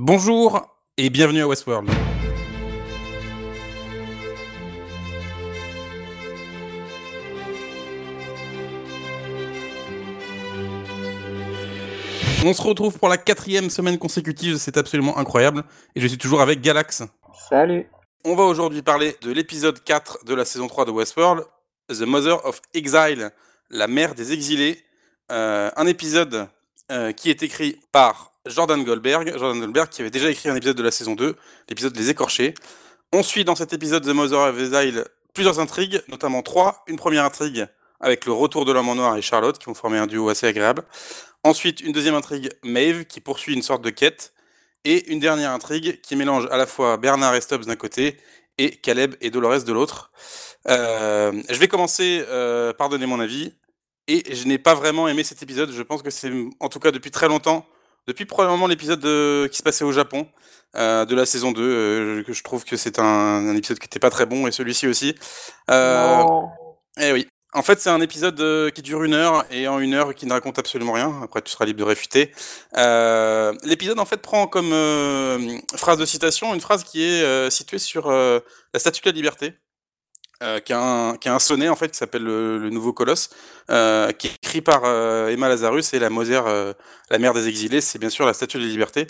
Bonjour et bienvenue à Westworld. On se retrouve pour la quatrième semaine consécutive, c'est absolument incroyable. Et je suis toujours avec Galax. Salut. On va aujourd'hui parler de l'épisode 4 de la saison 3 de Westworld, The Mother of Exile, la mère des exilés. Euh, un épisode euh, qui est écrit par Jordan Goldberg. Jordan Goldberg qui avait déjà écrit un épisode de la saison 2, l'épisode Les Écorchés. On suit dans cet épisode The Mother of Exile plusieurs intrigues, notamment trois. Une première intrigue avec le retour de l'homme en noir et Charlotte, qui vont former un duo assez agréable. Ensuite, une deuxième intrigue, Maeve, qui poursuit une sorte de quête. Et une dernière intrigue qui mélange à la fois Bernard et Stubbs d'un côté et Caleb et Dolores de l'autre. Euh, je vais commencer euh, par donner mon avis. Et je n'ai pas vraiment aimé cet épisode. Je pense que c'est, en tout cas depuis très longtemps, depuis probablement l'épisode qui se passait au Japon, euh, de la saison 2, que je trouve que c'est un, un épisode qui n'était pas très bon, et celui-ci aussi. Non. Eh oui. En fait, c'est un épisode euh, qui dure une heure et en une heure qui ne raconte absolument rien. Après, tu seras libre de réfuter. Euh, L'épisode, en fait, prend comme euh, phrase de citation une phrase qui est euh, située sur euh, la Statue de la Liberté, euh, qui, a un, sonnet, en fait, qui s'appelle le, Nouveau Colosse, euh, qui est écrit par euh, Emma Lazarus et la Moser, euh, la mère des exilés. C'est bien sûr la Statue de la Liberté.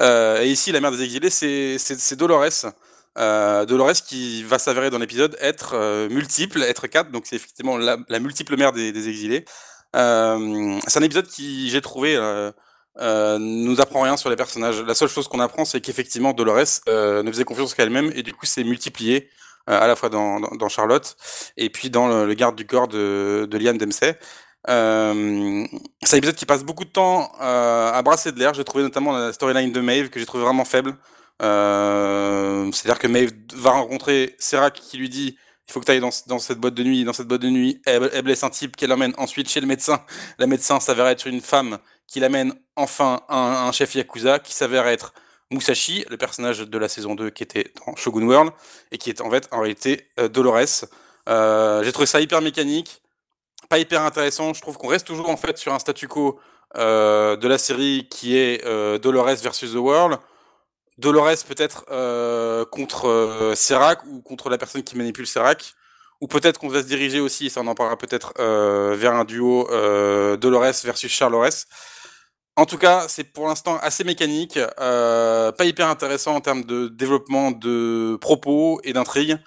Et ici, la mère des exilés, c'est Dolores. Dolores qui va s'avérer dans l'épisode être multiple, être 4, donc c'est effectivement la, multiple mère des, exilés. C'est un épisode qui, j'ai trouvé, euh, nous apprend rien sur les personnages. La seule chose qu'on apprend, c'est qu'effectivement Dolores ne faisait confiance qu'à elle-même et du coup c'est multiplié euh, à la fois dans, dans, Charlotte et puis dans le, garde du corps de, de Liam Dempsey. Euh, c'est un épisode qui passe beaucoup de temps euh, à brasser de l'air. J'ai trouvé notamment la storyline de Maeve que j'ai trouvé vraiment faible. Euh, C'est-à-dire que Maeve va rencontrer Serac qui lui dit il faut que tu ailles dans, dans cette boîte de nuit. Dans cette boîte de nuit, elle, elle blesse un type qu'elle emmène ensuite chez le médecin. La médecin s'avère être une femme qui l'amène enfin un, un chef Yakuza qui s'avère être Musashi, le personnage de la saison 2 qui était dans Shogun World et qui est en fait en réalité euh, Dolores. Euh, J'ai trouvé ça hyper mécanique, pas hyper intéressant. Je trouve qu'on reste toujours en fait sur un statu quo euh, de la série qui est Dolores versus The World. Dolores peut-être contre Serac ou contre la personne qui manipule Serac. Ou peut-être qu'on va se diriger aussi, et ça on en parlera peut-être, vers un duo Dolores versus Charlores. En tout cas, c'est pour l'instant assez mécanique, euh, pas hyper intéressant en termes de développement de propos et d'intrigue.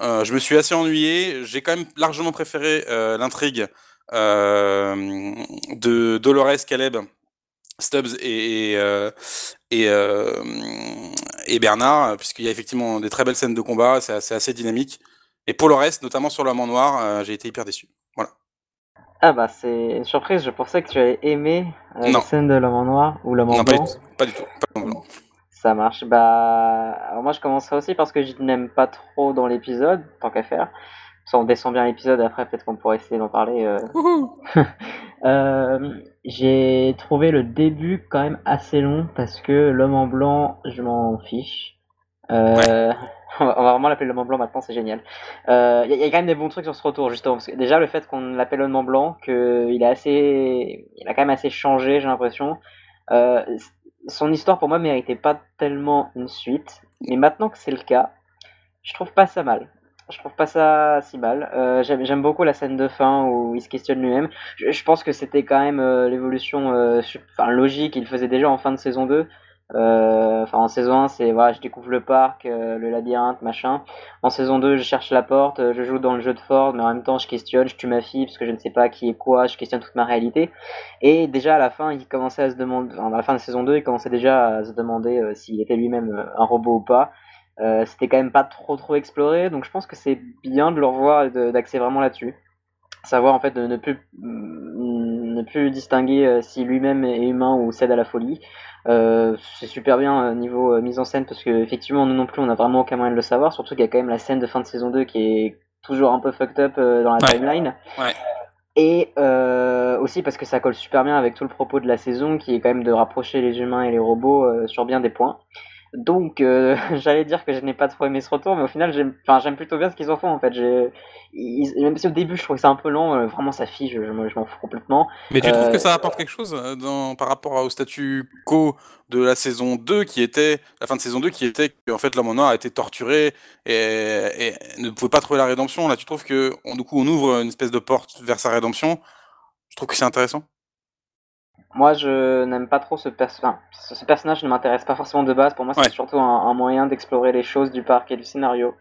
Euh, je me suis assez ennuyé. J'ai quand même largement préféré euh, l'intrigue de Dolores, Caleb, Stubbs et, Bernard, puisqu'il y a effectivement des très belles scènes de combat, c'est assez, assez dynamique. Et pour le reste, notamment sur l'homme en noir, j'ai été hyper déçu. Ah bah c'est une surprise, je pensais que tu allais aimer euh, la scène de l'homme en noir ou l'homme en Non, pas du blanc. tout. Pas du tout. Pas blanc. Ça marche. Bah alors moi je commencerai aussi parce que je n'aime pas trop dans l'épisode, tant qu'à faire. Ça on descend bien l'épisode après, peut-être qu'on pourrait essayer d'en parler. euh. Wouhou. Euh, j'ai trouvé le début quand même assez long parce que l'homme en blanc, je m'en fiche. Euh, on, va, on va vraiment l'appeler l'homme en blanc maintenant, c'est génial. Il euh, y, a- y a quand même des bons trucs sur ce retour, justement. Parce que déjà, le fait qu'on l'appelle l'homme en blanc, qu'il est assez, il a quand même assez changé, j'ai l'impression. Euh, son histoire, pour moi, méritait pas tellement une suite. Mais maintenant que c'est le cas, je trouve pas ça mal. Je trouve pas ça si mal. J'aime beaucoup la scène de fin où il se questionne lui-même. Je, je pense que c'était quand même l'évolution enfin, logique qu'il faisait déjà en fin de saison 2. Euh, Enfin, en saison 1, c'est voilà, je découvre le parc, euh, le labyrinthe, machin. En saison 2, je cherche la porte, euh, je joue dans le jeu de Ford, mais en même temps, je questionne, je tue ma fille parce que je ne sais pas qui est quoi, je questionne toute ma réalité. Et déjà à la fin, il commençait à se demander, enfin, à la fin de saison 2, il commençait déjà à se demander s'il était lui-même un robot ou pas. Euh, c'était quand même pas trop trop exploré, donc je pense que c'est bien de le revoir et d'axer vraiment là-dessus. Savoir en fait de ne plus, mm, plus distinguer euh, si lui-même est humain ou cède à la folie. Euh, c'est super bien euh, niveau mise en scène parce que effectivement nous non plus on a vraiment aucun moyen de le savoir, surtout qu'il y a quand même la scène de fin de saison 2 qui est toujours un peu fucked up dans la Ouais. timeline. Ouais. Et euh, aussi parce que ça colle super bien avec tout le propos de la saison qui est quand même de rapprocher les humains et les robots euh, sur bien des points. Donc, euh, j'allais dire que je n'ai pas trop aimé ce retour, mais au final, j'aime, enfin, j'aime plutôt bien ce qu'ils en font en fait. Même si au début je trouvais ça un peu lent, euh, vraiment sa fille, je, je, m'en fous complètement. Mais tu trouves que ça apporte quelque chose dans, par rapport au statu quo de la saison 2 qui était, la fin de saison 2 qui était qu'en fait l'homme en noir a été torturé et, et, ne pouvait pas trouver la rédemption? Là, tu trouves que du coup on ouvre une espèce de porte vers sa rédemption? Je trouve que c'est intéressant. Moi, je n'aime pas trop ce personnage. ce personnage ne m'intéresse pas forcément de base. Pour moi, c'est surtout un, moyen d'explorer les choses du parc et du scénario.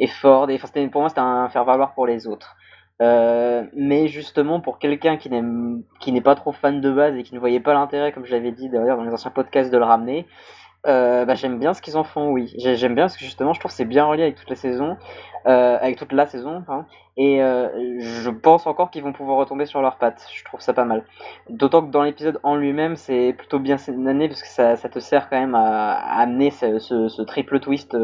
Et fort. Et, pour moi, c'était un faire-valoir pour les autres. Euh, mais justement, pour quelqu'un qui n'est pas trop fan de base et qui ne voyait pas l'intérêt, comme je l'avais dit d'ailleurs dans les anciens podcasts, de le ramener, euh, bah, j'aime bien ce qu'ils en font, oui. J'aime bien parce que justement, je trouve c'est bien relié avec toutes les saisons, euh, avec toute la saison, et euh, je pense encore qu'ils vont pouvoir retomber sur leurs pattes. Je trouve ça pas mal. D'autant que dans l'épisode en lui-même, c'est plutôt bien année parce que ça, ça, te sert quand même à, amener ce, ce, triple twist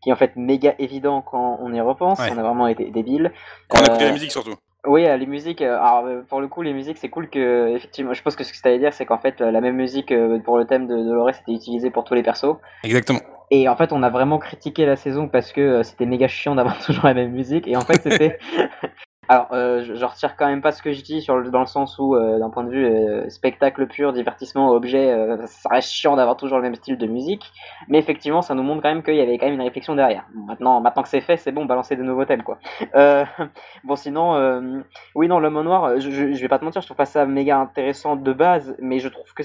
qui est en fait méga évident quand on y repense. On a vraiment été débile. Quand on a pris la musique surtout. Oui, euh, les musiques. Euh, alors, euh, pour le coup, les musiques, c'est cool que, effectivement, je pense que ce que tu allais dire, c'est qu'en fait, la même musique pour le thème de Dolores était utilisée pour tous les persos. Exactement. Et en fait, on a vraiment critiqué la saison parce que c'était méga chiant d'avoir toujours la même musique. Et en fait, c'était Alors, euh, je, retire quand même pas ce que je dis dans le sens où, euh, d'un point de vue euh, spectacle pur, divertissement, objet, ça reste chiant d'avoir toujours le même style de musique. Mais effectivement, ça nous montre quand même qu'il y avait quand même une réflexion derrière. maintenant, maintenant que c'est fait, c'est bon, balancer de nouveaux thèmes, quoi. bon, sinon, oui, non, l'homme en noir, je, je, vais pas te mentir, je trouve pas ça méga intéressant de base, mais je trouve que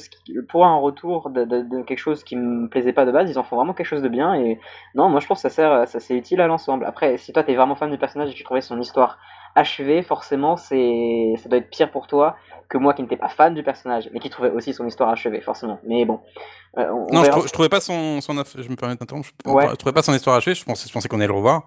pour un retour de, quelque chose qui me plaisait pas de base, ils en font vraiment quelque chose de bien. Et non, moi je pense que ça sert, ça c'est utile à l'ensemble. Après, si toi t'es vraiment fan du personnage et que tu trouvais son histoire achevé, forcément, c'est ça doit être pire pour toi que moi qui n'étais pas fan du personnage, mais qui trouvait aussi son histoire achevée, forcément. Mais bon. Euh, non, je, trouvais pas son, son je me permets d'interrompre, je, trouvais pas son histoire achevée. Je pensais, je pensais qu'on allait le revoir,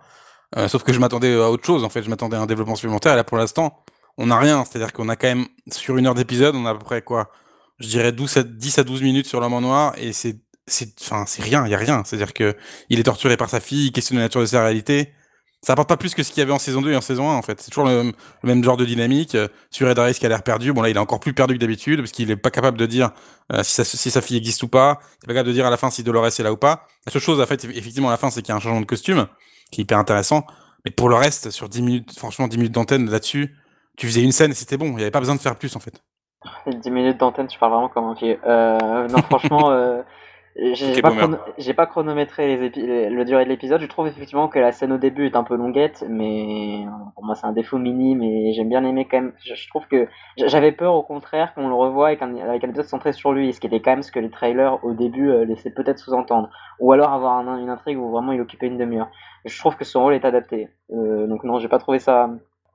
euh, sauf que je m'attendais à autre chose. En fait, je m'attendais à un développement supplémentaire. Et là, pour l'instant, on n'a rien. C'est-à-dire qu'on a quand même sur une heure d'épisode, on a à peu près quoi? Je dirais 12 à, 10 à 12 minutes sur l'homme en noir, et c'est c'est enfin c'est rien, il y a rien. C'est-à-dire que il est torturé par sa fille, il questionne la nature de sa réalité ça apporte pas plus que ce qu'il y avait en saison 2 et en saison 1 en fait. C'est toujours le, même genre de dynamique. Euh, sur Ed Harris qui a l'air perdu, bon là il est encore plus perdu que d'habitude parce qu'il est pas capable de dire euh, si, si, sa fille existe ou pas. Il est pas capable de dire à la fin si Dolores est là ou pas. La seule chose en fait effectivement à la fin c'est qu'il y a un changement de costume qui est hyper intéressant. Mais pour le reste sur 10 minutes, franchement 10 minutes d'antenne là-dessus, tu faisais une scène et c'était bon. Il y avait pas besoin de faire plus en fait. 10 minutes d'antenne, tu parles vraiment comme un vieux. Euh, non franchement. Euh... J'ai pas, pas, chronométré les le durée de l'épisode. Je trouve effectivement que la scène au début est un peu longuette, mais pour moi c'est un défaut minime et j'aime bien aimer quand même. Je, trouve que j'avais peur au contraire qu'on le revoie avec un, avec un épisode centré sur lui, ce qui était quand même ce que les trailers au début euh, laissaient peut-être sous-entendre. Ou alors avoir une intrigue où vraiment il occupait une demi-heure. Je trouve que son rôle est adapté. Euh, donc non, j'ai pas trouvé ça.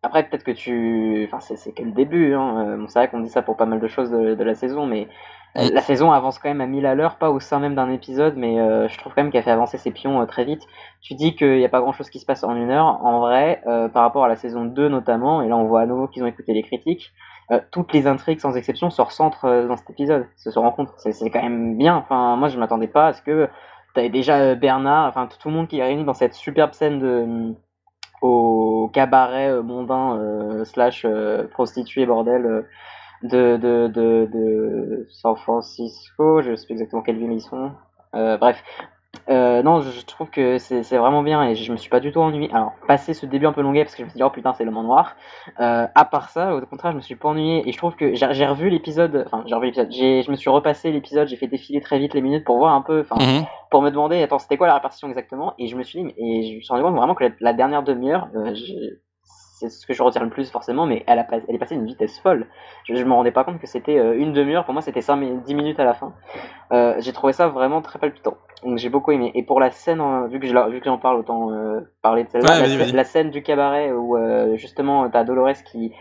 Après, peut-être que tu. Enfin, c'est que le début. Hein. Euh, bon, c'est vrai qu'on dit ça pour pas mal de choses de, de la saison, mais la saison avance quand même à 1000 à l'heure, pas au sein même d'un épisode, mais euh, je trouve quand même qu'elle fait avancer ses pions euh, très vite. Tu dis qu'il n'y a pas grand chose qui se passe en une heure. En vrai, par rapport à la saison 2 notamment, et là on voit à nouveau qu'ils ont écouté les critiques, toutes les intrigues sans exception se recentrent dans cet épisode, se, se rencontrent. C'est quand même bien. Enfin, moi je m'attendais pas à ce que tu avais déjà Bernard, enfin tout le monde qui est réuni dans cette superbe scène de au cabaret mondain slash prostituée bordel de, San Francisco, je sais exactement quelle ville ils sont. Euh, bref, euh, non, je, trouve que c'est vraiment bien et je me suis pas du tout ennuyé. Alors, passer ce début un peu longuet parce que je me suis dit, oh putain, c'est le monde noir. Euh, à part ça, au contraire, je me suis pas ennuyé et je trouve que j'ai revu l'épisode, enfin, j'ai revu l'épisode, je me suis repassé l'épisode, j'ai fait défiler très vite les minutes pour voir un peu, enfin, mhm. pour me demander, attends, c'était quoi la répartition exactement et je me suis dit, et je me suis rendu compte vraiment que la, la dernière demi-heure, euh, c'est ce que je retiens le plus forcément, mais elle, a, elle est passée une vitesse folle. Je, ne me rendais pas compte que c'était euh, une demi-heure, pour moi c'était 5, 10 minutes à la fin. Euh, j'ai trouvé ça vraiment très palpitant, donc j'ai beaucoup aimé. Et pour la scène, vu que j'en parle, autant euh, parler de celle-là, la, scène du cabaret où justement t'as Dolores qui...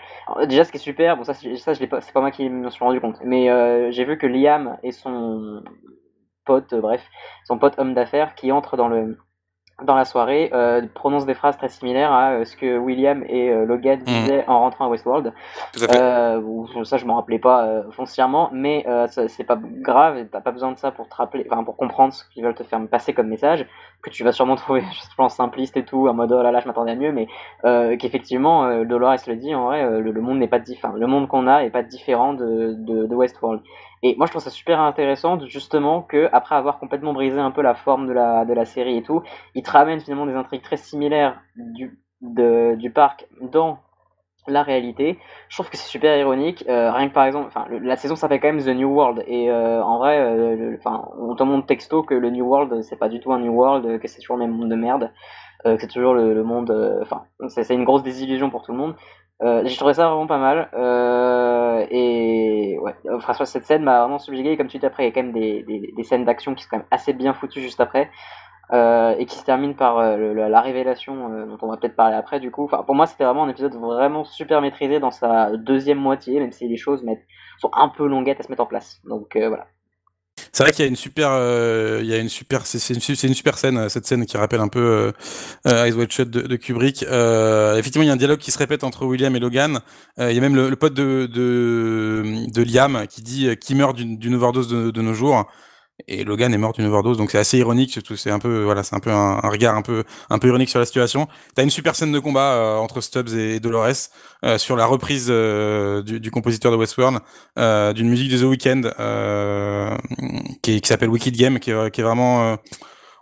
déjà ce qui est super, bon ça, ça c'est pas moi qui me suis rendu compte, mais j'ai vu que Liam et son pote, bref, son pote homme d'affaires qui entre dans le dans la soirée, euh, prononce des phrases très similaires à euh, ce que William et euh, Logan mm. disaient en rentrant à Westworld. Euh, ça, je m'en rappelais pas foncièrement, mais c'est pas grave, t'as pas besoin de ça pour te rappeler, enfin pour comprendre ce qu'ils veulent te faire passer comme message, que tu vas sûrement trouver, je pense, simpliste et tout, en mode oh là là, je m'attendais à mieux, mais qu'effectivement, Dolores le dit, en vrai, le, monde n'est pas différent, le monde qu'on a est pas différent de, de, de Westworld. Et moi, je trouve ça super intéressant, justement, que après avoir complètement brisé un peu la forme de la, de la série et tout, ils te ramènent finalement des intrigues très similaires du, du parc dans la réalité. Je trouve que c'est super ironique. Euh, rien que par exemple, enfin, la saison s'appelle quand même The New World et euh, en vrai, euh, enfin, on te montre texto que le New World c'est pas du tout un New World, que c'est toujours le même monde de merde, que c'est toujours le, monde, enfin, c'est une grosse désillusion pour tout le monde. J'ai trouvé ça vraiment pas mal et ouais, François cette scène m'a vraiment subjugué. Comme tu dis après, il y a quand même des, des scènes d'action qui sont quand même assez bien foutues juste après. Euh, et qui se termine par euh, la révélation euh, dont on va peut-être parler après du coup. Enfin, pour moi, c'était vraiment un épisode vraiment super maîtrisé dans sa deuxième moitié, même si les choses sont un peu longuettes à se mettre en place. Donc voilà. C'est vrai qu'il y a une super, il y a une super, c'est une, super scène, cette scène qui rappelle un peu Eyes Wide de, Kubrick. effectivement, il y a un dialogue qui se répète entre William et Logan. il y a même le, pote de, Liam qui dit qui meurt d'une overdose de, nos jours et Logan est mort d'une overdose donc c'est assez ironique c'est un peu voilà c'est un peu un, regard un peu un peu ironique sur la situation t'as une super scène de combat euh, entre Stubbs et, Dolores euh, sur la reprise euh, du, du, compositeur de Westworld d'une musique de The Weeknd qui, qui s'appelle Wicked Game qui qui est vraiment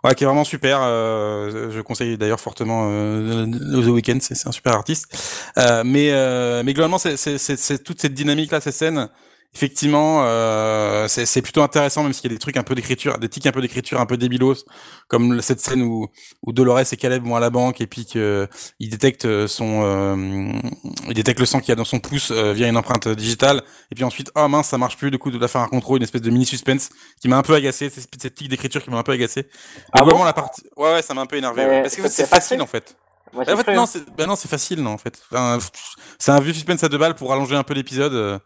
Ouais, qui est vraiment super. je conseille d'ailleurs fortement The Weeknd, c'est un super artiste. mais mais globalement, c'est toute cette dynamique là, ces scènes effectivement, euh, c'est plutôt intéressant, même s'il y a des trucs un peu d'écriture, des tics un peu d'écriture un peu débilos, comme cette scène où, où Dolores et Caleb vont à la banque et puis qu'ils détectent son, euh, ils détectent le sang qu'il y a dans son pouce euh, via une empreinte digitale, et puis ensuite, oh mince, ça marche plus, du coup, de la faire un contrôle, une espèce de mini suspense qui m'a un peu agacé, cette, cette tic d'écriture qui m'a un peu agacé. Ah vraiment la partie, ouais, ouais, ça m'a un peu énervé, parce que c'est facile en fait. en fait, non, c'est ben non, facile, non, en fait. c'est un vieux suspense à deux balles pour rallonger un peu l'épisode.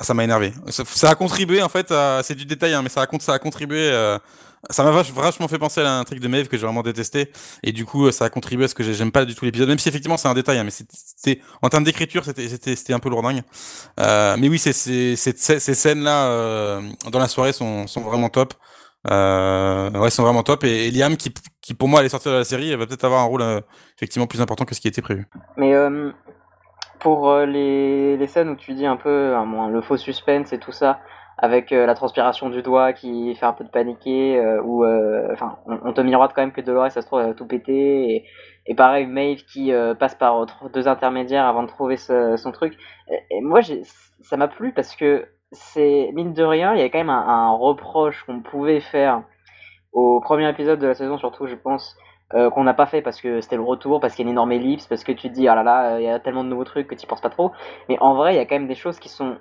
Ah, ça m'a énervé. Ça, a contribué en fait, c'est du détail, hein, mais ça a, contribué. Euh, ça m'a vachement fait penser à un truc de Maeve que j'ai vraiment détesté, et du coup ça a contribué à ce que j'aime pas du tout l'épisode, même si effectivement c'est un détail, hein, mais en termes d'écriture c'était un peu lourdingue. Euh, mais oui, ces scènes là euh, dans la soirée sont, vraiment top. Euh, ouais, sont vraiment top. Et, Liam, qui, pour moi allait sortir de la série, elle va peut-être avoir un rôle effectivement plus important que ce qui était prévu. Mais pour euh, les, les, scènes où tu dis un peu le faux suspense et tout ça, avec euh, la transpiration du doigt qui fait un peu de paniquer, euh, ou enfin, on, te miroite quand même que Dolores, ça se trouve, tout pété, et, et pareil, Maeve qui passe par deux intermédiaires avant de trouver son truc. Et, moi, ça m'a plu parce que c'est, mine de rien, il y a quand même un, un reproche qu'on pouvait faire au premier épisode de la saison, surtout, je pense, euh, qu'on n'a pas fait parce que c'était le retour, parce qu'il y a une énorme ellipse, parce que tu te dis, ah là là, il y a tellement de nouveaux trucs que tu penses pas trop. Mais en vrai, il y a quand même des choses qui sont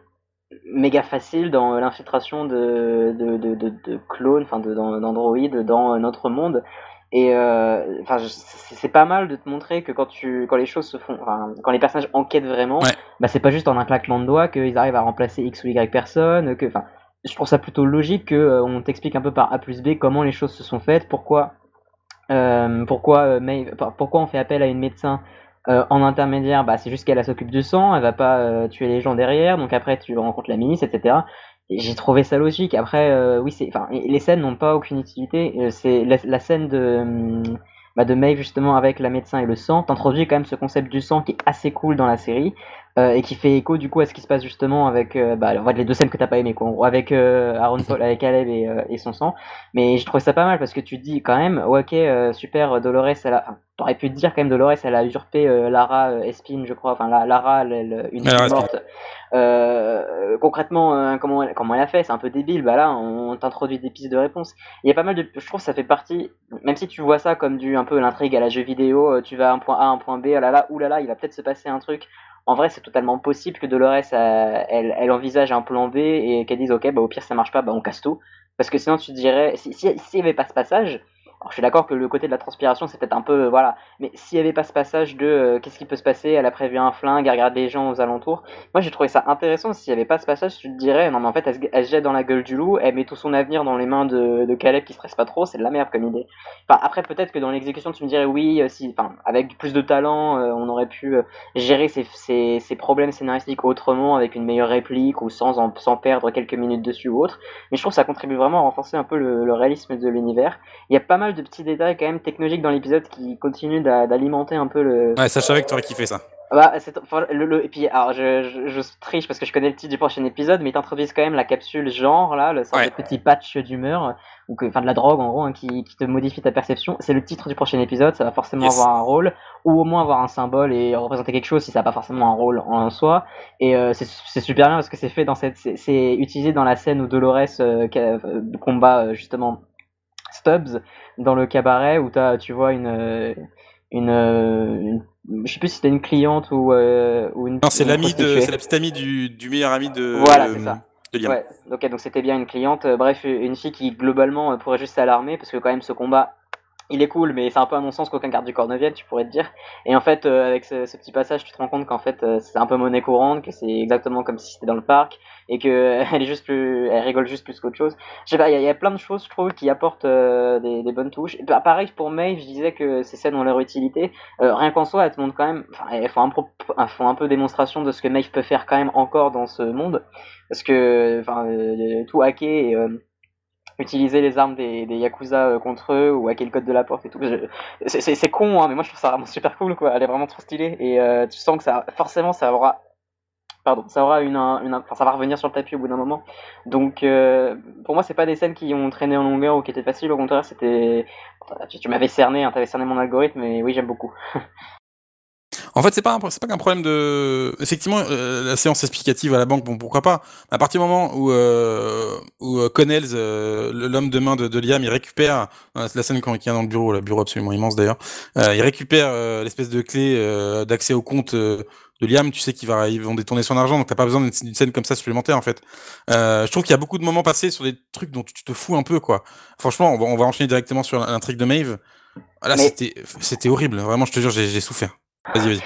méga faciles dans l'infiltration de, de, de, de, de clones, enfin d'androïdes dans notre monde. Et euh, c'est pas mal de te montrer que quand tu, quand les choses se font, quand les personnages enquêtent vraiment, bah c'est pas juste en un claquement de doigts qu'ils arrivent à remplacer X ou Y personne. Que, enfin, je trouve ça plutôt logique que euh, on t'explique un peu par A plus B comment les choses se sont faites, pourquoi pourquoi, euh, pourquoi on fait appel à une médecin euh, en intermédiaire? Bah, C'est juste qu'elle s'occupe du sang, elle va pas tuer les gens derrière, donc après tu rencontres la ministre, etc. J'ai trouvé ça logique. Après, oui, c'est, les scènes n'ont pas aucune utilité. c'est la, scène de, bah, Maeve justement avec la médecin et le sang. T'introduis quand même ce concept du sang qui est assez cool dans la série. Euh, et qui fait écho du coup à ce qui se passe justement avec euh, bah, les deux scènes que t'as pas aimé quoi. Avec euh, Aaron Paul avec Caleb et, euh, et son sang. Mais je trouve ça pas mal parce que tu te dis quand même ok super Dolores elle a enfin, t'aurais pu te dire quand même Dolores elle a usurpé Lara Espine je crois. Enfin la, Lara elle, une fille morte. Concrètement comment elle, comment elle a fait c'est un peu débile. Bah là on t'introduit des pistes de réponse. Il y a pas mal de je trouve que ça fait partie même si tu vois ça comme du un peu l'intrigue à la jeu vidéo tu vas à un point A un point B ah là là oulala il va peut-être se passer un truc en vrai, c'est totalement possible que Dolores, euh, elle, envisage un plan B et qu'elle dise, ok, bah, au pire, ça marche pas, bah, on casse tout. Parce que sinon, tu dirais, s'il si, si, n'y avait pas ce passage, je suis d'accord que le côté de la transpiration, c'est peut-être un peu. Voilà. Mais s'il n'y avait pas ce passage de euh, qu'est-ce qui peut se passer, elle a prévu un flingue, elle regarde les gens aux alentours. Moi, j'ai trouvé ça intéressant. S'il n'y avait pas ce passage, tu te dirais, non, mais en fait, elle se, jette dans la gueule du loup, elle met tout son avenir dans les mains de, de Caleb qui stresse pas trop, c'est de la merde comme idée. Enfin, après, peut-être que dans l'exécution, tu me dirais, oui, euh, si, enfin, avec plus de talent, euh, on aurait pu gérer ces, ces, ces, problèmes scénaristiques autrement, avec une meilleure réplique ou sans, en, sans perdre quelques minutes dessus ou autre. Mais je trouve que ça contribue vraiment à renforcer un peu le, le réalisme de l'univers. Il y a pas mal de petits détails quand même technologique dans l'épisode qui continue d'alimenter un peu le. Ouais, ça, je savais que t'aurais kiffé ça. Bah, le, et puis, alors, je, je, triche parce que je connais le titre du prochain épisode, mais ils t'introduisent quand même la capsule genre, là, le de petit patch d'humeur, ou que, enfin, de la drogue, en gros, hein, qui, qui, te modifie ta perception. C'est le titre du prochain épisode, ça va forcément avoir un rôle, ou au moins avoir un symbole et représenter quelque chose si ça n'a pas forcément un rôle en soi. Et euh, c'est super bien parce que c'est fait dans cette, c'est utilisé dans la scène où Dolores euh, euh combat, justement, Stubbs dans le cabaret où as, tu vois une, une, une je sais plus si c'était une cliente ou, euh, ou une. Non, c'est l'ami de, c'est la petite amie du, du meilleur ami de. Voilà, c'est ça. De Liam. Ouais, ok, donc c'était bien une cliente. Euh, bref, une fille qui globalement euh, pourrait juste s'alarmer parce que quand même ce combat il est cool, mais c'est un peu un non-sens qu'aucun garde du corps ne vienne, tu pourrais te dire. Et en fait, euh, avec ce, petit passage, tu te rends compte qu'en fait, euh, c'est un peu monnaie courante, que c'est exactement comme si c'était dans le parc, et que elle est juste plus, elle rigole juste plus qu'autre chose. Je sais pas, il y, a plein de choses, je trouve, qui apportent euh, des, des, bonnes touches. Et bah, pareil pour Maeve, je disais que ces scènes ont leur utilité. rien qu'en soi, elles te montrent quand même, enfin, elles font un, font un peu démonstration de ce que Maeve peut faire quand même encore dans ce monde, parce que, enfin, tout hacker et utiliser les armes des, des Yakuza euh, contre eux ou hacker le code de la porte et tout. C'est con, hein, mais moi je trouve ça vraiment super cool, quoi. Elle est vraiment trop stylée et euh, tu sens que ça, forcément, ça aura, pardon, ça aura une, une enfin, ça va revenir sur le tapis au bout d'un moment. Donc, euh, pour moi, c'est pas des scènes qui ont traîné en longueur ou qui étaient faciles. Au contraire, c'était, tu, m'avais cerné, hein, t'avais cerné mon algorithme, et oui, j'aime beaucoup. En fait, c'est pas c'est pas qu'un problème de effectivement euh, la séance explicative à la banque, bon pourquoi pas. À partir du moment où euh, où euh, Connells, euh, l'homme de main de, de, Liam, il récupère la scène quand il est dans le bureau, le bureau absolument immense d'ailleurs, il récupère l'espèce de clé d'accès au compte de Liam, tu sais qu'ils vont détourner son argent, donc t'as pas besoin d'une scène comme ça supplémentaire en fait. je trouve qu'il y a beaucoup de moments passés sur des trucs dont tu te fous un peu quoi. Franchement, on va, on va enchaîner directement sur l'intrigue de Maeve. Là, c'était c'était horrible. Vraiment, je te jure, j'ai souffert. Vas-y, vas-y.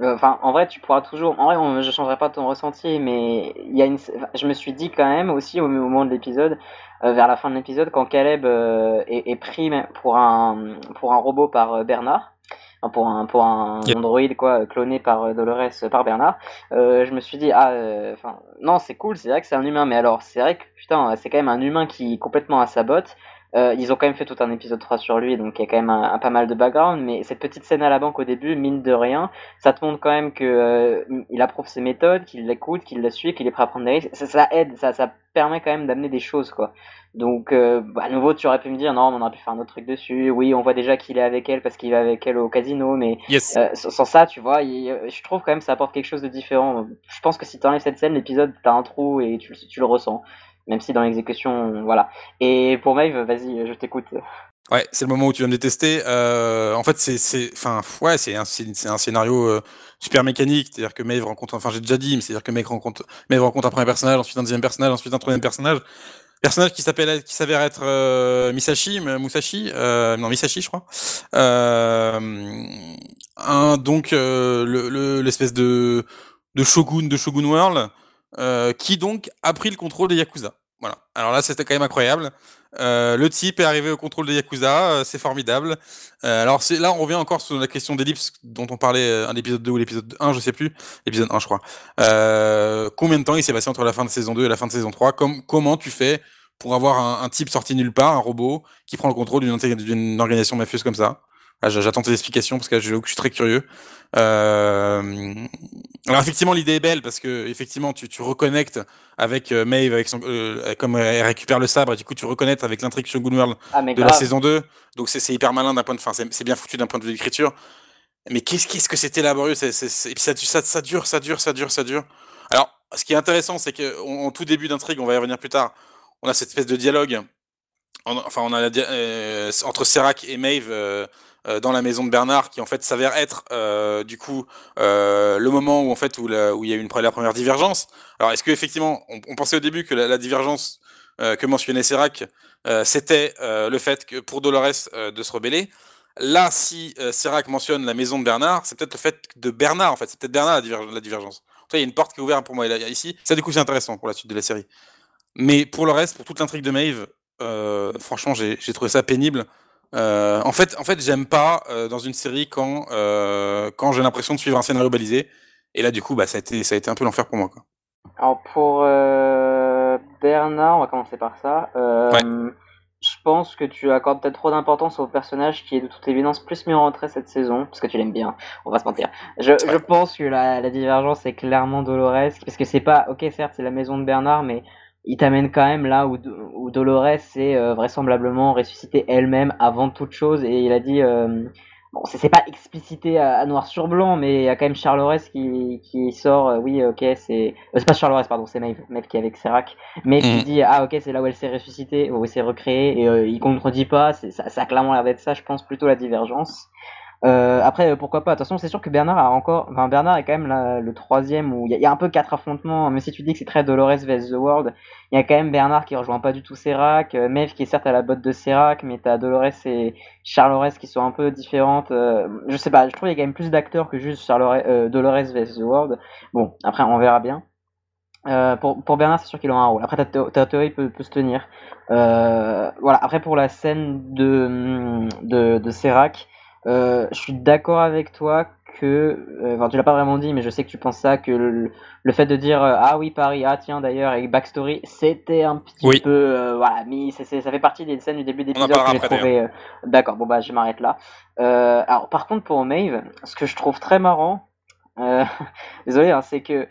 Euh, enfin, en vrai, tu pourras toujours. En vrai, je changerai pas ton ressenti, mais il y a une. Je me suis dit quand même aussi au moment de l'épisode, euh, vers la fin de l'épisode, quand Caleb euh, est, pris pour un pour un robot par Bernard, pour un pour un android quoi, cloné par Dolores par Bernard, je me suis dit ah, enfin non, c'est cool, c'est vrai que c'est un humain, mais alors c'est vrai que putain, c'est quand même un humain qui est complètement à sa botte. Euh, ils ont quand même fait tout un épisode 3 sur lui, donc il y a quand même un, pas mal de background. Mais cette petite scène à la banque au début, mine de rien, ça te montre quand même que euh, il approuve ses méthodes, qu'il l'écoute, qu'il la suit, qu'il est prêt à prendre des risques. Ça, ça aide, ça, ça permet quand même d'amener des choses, quoi. Donc, euh, bah, à nouveau, tu aurais pu me dire, non, on aurait pu faire un autre truc dessus. Oui, on voit déjà qu'il est avec elle parce qu'il va avec elle au casino, mais euh, sans, ça, tu vois, je trouve quand même que ça apporte quelque chose de différent. Je pense que si tu enlèves cette scène, l'épisode, t'as un trou et tu, tu le ressens même si dans l'exécution, voilà. Et pour Maeve, vas-y, je t'écoute. Ouais, c'est le moment où tu viens me détester. Euh, en fait, c'est, enfin, ouais, c'est un, un scénario euh, super mécanique. C'est-à-dire que Maeve rencontre, enfin, j'ai déjà dit, mais c'est-à-dire que Maeve rencontre, Maeve rencontre un premier personnage, ensuite un deuxième personnage, ensuite un troisième personnage. Personnage qui s'appelle, qui s'avère être euh, Misashi, Musashi, euh, non Misashi, je crois. Euh, un donc le, l'espèce de de shogun de Shogun World euh, qui donc a pris le contrôle des Yakuza. Voilà. Alors là, c'était quand même incroyable. Euh, le type est arrivé au contrôle des Yakuza, euh, c'est formidable. Alors là, on revient encore sur la question d'ellipse dont on parlait un épisode 2 ou l'épisode 1, je sais plus, l'épisode 1 je crois. combien de temps il s'est passé entre la fin de saison 2 et la fin de saison 3 Comme, Comment tu fais pour avoir un, type sorti nulle part, un robot, qui prend le contrôle d'une organisation mafieuse comme ça? Ah, j'attends tes explications parce que je, suis très curieux. Euh... Alors effectivement, l'idée est belle parce que effectivement, tu, tu reconnectes avec euh, Maeve, avec son, euh, comme elle récupère le sabre, et du coup, tu reconnectes avec l'intrigue Shogun World ah, de la saison 2. Donc c'est hyper malin d'un point de, fin, c'est bien foutu d'un point de vue d'écriture. Mais qu'est-ce que c'était laborieux Et puis ça, ça, ça dure, ça dure, ça dure, ça dure. Alors, ce qui est intéressant, c'est qu'en tout début d'intrigue, on va y revenir plus tard, on a cette espèce de dialogue. enfin, on a la, entre Serac et Maeve euh, dans la maison de Bernard, qui en fait s'avère être euh, du coup euh, le moment où en fait où, il y a eu la première divergence. Alors est-ce que effectivement, on, pensait au début que la, divergence que mentionnait Serac, c'était le fait que pour Dolores de se rebeller. Là, si Serac mentionne la maison de Bernard, c'est peut-être le fait de Bernard en fait, c'est peut-être Bernard la, la divergence. il y a une porte qui est ouverte pour moi ici. Ça, du coup, c'est intéressant pour la suite de la série. Mais pour le reste, pour toute l'intrigue de Maeve, franchement, j'ai trouvé ça pénible. Euh, en fait, en fait, j'aime pas euh, dans une série quand euh, quand j'ai l'impression de suivre un scénario balisé. Et là, du coup, bah, ça a été ça a été un peu l'enfer pour moi. Quoi. Alors pour Bernard, on va commencer par ça. Je pense que tu accordes peut-être trop d'importance au personnage qui est de toute évidence plus mis en retrait cette saison, parce que tu l'aimes bien, on va se mentir. Je, je pense que la, la, divergence est clairement Dolores, parce que c'est pas, ok certes c'est la maison de Bernard, mais il t'amène quand même là où, où Dolores est euh, vraisemblablement ressuscitée elle-même avant toute chose, et il a dit... Euh, bon, c'est pas explicité à, noir sur blanc, mais il y a quand même Charles qui, qui sort, euh, oui, ok, c'est. Euh, c'est pas Charles pardon, c'est Maeve, Maeve qui est avec Serac. Maeve qui mm. dit, ah, ok, c'est là où elle s'est ressuscitée, où elle s'est recréée, et euh, il contredit pas, ça, ça a clairement l'air d'être ça, je pense, plutôt la divergence. Euh, après, pourquoi pas. De toute façon, c'est sûr que Bernard a encore. Enfin, Bernard est quand même le troisième où il y, a un peu quatre affrontements. Même si tu dis que c'est très Dolores vs The World, il y a quand même Bernard qui rejoint pas du tout Serac, euh, Mev qui est certes à la botte de Serac, mais t'as Dolores et Charlores qui sont un peu différentes. Euh, je sais pas, je trouve qu'il y a quand même plus d'acteurs que juste Charlores, euh, Dolores vs The World. Bon, après, on verra bien. Euh, pour, pour Bernard, c'est sûr qu'il aura un rôle. Après, ta, ta théorie peut, peut se tenir. Euh, voilà. Après, pour la scène de, de, de Serac, euh, je suis d'accord avec toi que, euh, enfin tu l'as pas vraiment dit, mais je sais que tu penses ça, que le, fait de dire euh, ah oui Paris, ah tiens d'ailleurs avec backstory, c'était un petit peu, voilà, mais ça fait partie des scènes du début d'épisode que j'ai trouvé. d'accord, bon bah je m'arrête là. alors par contre pour Maeve, ce que je trouve très marrant, désolé, hein, c'est que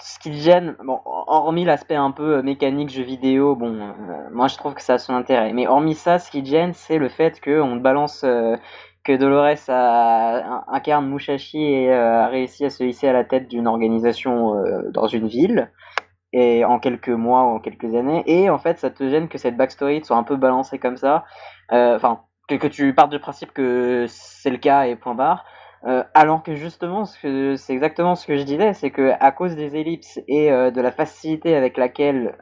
ce qui gêne, bon, hormis l'aspect un peu mécanique jeu vidéo, bon, moi je trouve que ça a son intérêt. Mais hormis ça, ce qui gêne, c'est le fait qu'on balance que Dolores a, incarne Mushashi et euh, a réussi à se hisser à la tête d'une organisation euh, dans une ville et en quelques mois ou en quelques années. Et en fait ça te gêne que cette backstory soit un peu balancée comme ça. Euh, enfin que, tu partes du principe que c'est le cas et point barre. Alors que justement c'est exactement ce que je disais c'est que à cause des ellipses et de la facilité avec laquelle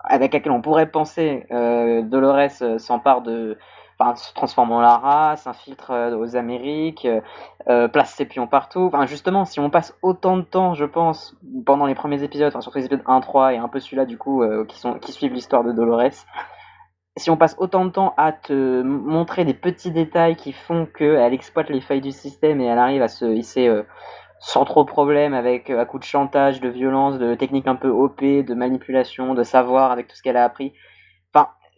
avec laquelle on pourrait penser Dolores s'empare de enfin, se transforme en Lara, s'infiltre euh, aux Amériques, euh, euh, place ses pions partout. Enfin, justement, si on passe autant de temps, je pense, pendant les premiers épisodes, enfin, surtout les épisodes 1, 3 et un peu celui-là, du coup, qui, suivent l'histoire de Dolores, si on passe autant de temps à te montrer des petits détails qui font qu'elle exploite les failles du système et elle arrive à se hisser sans trop de problème avec à coup de chantage, de violence, de techniques un peu OP, de manipulation, de savoir avec tout ce qu'elle a appris,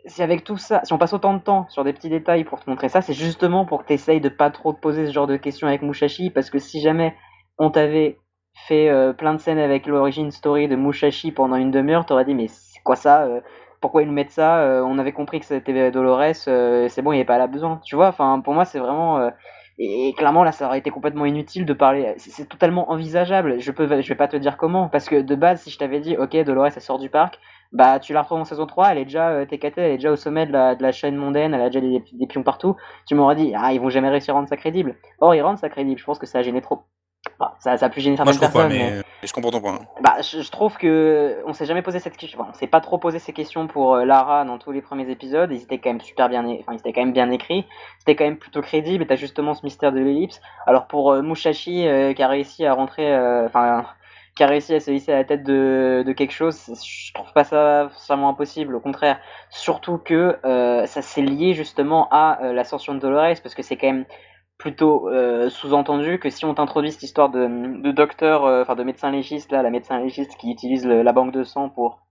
si avec tout ça, si on passe autant de temps sur des petits détails pour te montrer ça, c'est justement pour que tu essayes de pas trop te poser ce genre de questions avec Mushashi, parce que si jamais on t'avait fait euh, plein de scènes avec l'origine story de Mushashi pendant une demi-heure, t'aurais dit mais c'est quoi ça euh, Pourquoi ils nous mettent ça euh, On avait compris que c'était Dolores, c'est bon, il n'y avait pas là besoin. Tu vois, enfin pour moi c'est vraiment et, clairement là ça aurait été complètement inutile de parler. C'est totalement envisageable. Je peux, je vais pas te dire comment, parce que de base si je t'avais dit ok Dolores elle sort du parc bah tu la retrouves en saison 3, elle est déjà euh, TKT, elle est déjà au sommet de la, de la chaîne mondaine, elle a déjà des, des pions partout. Tu m'aurais dit, ah, ils vont jamais réussir à rendre ça crédible. Or, ils rendent ça crédible, je pense que ça a gêné trop. Bah, ça, ça a pu gêner certaines Moi, je personnes. mais, je comprends ton point. Bah, je, trouve que on s'est jamais posé cette question. on s'est pas trop posé ces questions pour euh, Lara dans tous les premiers épisodes. Ils étaient quand même super bien, enfin, ils étaient quand même bien écrits. C'était quand même plutôt crédible. Et t'as justement ce mystère de l'ellipse. Alors pour euh, Mushashi qui a réussi à rentrer, enfin qui a réussi à se hisser à la tête de, quelque chose, je trouve pas ça forcément impossible, au contraire. Surtout que euh, ça s'est lié justement à euh, l'ascension de Dolores, parce que c'est quand même plutôt euh, sous-entendu que si on t'introduit cette histoire de, docteur, enfin de médecin légiste, là, la médecin légiste qui utilise la banque de sang pour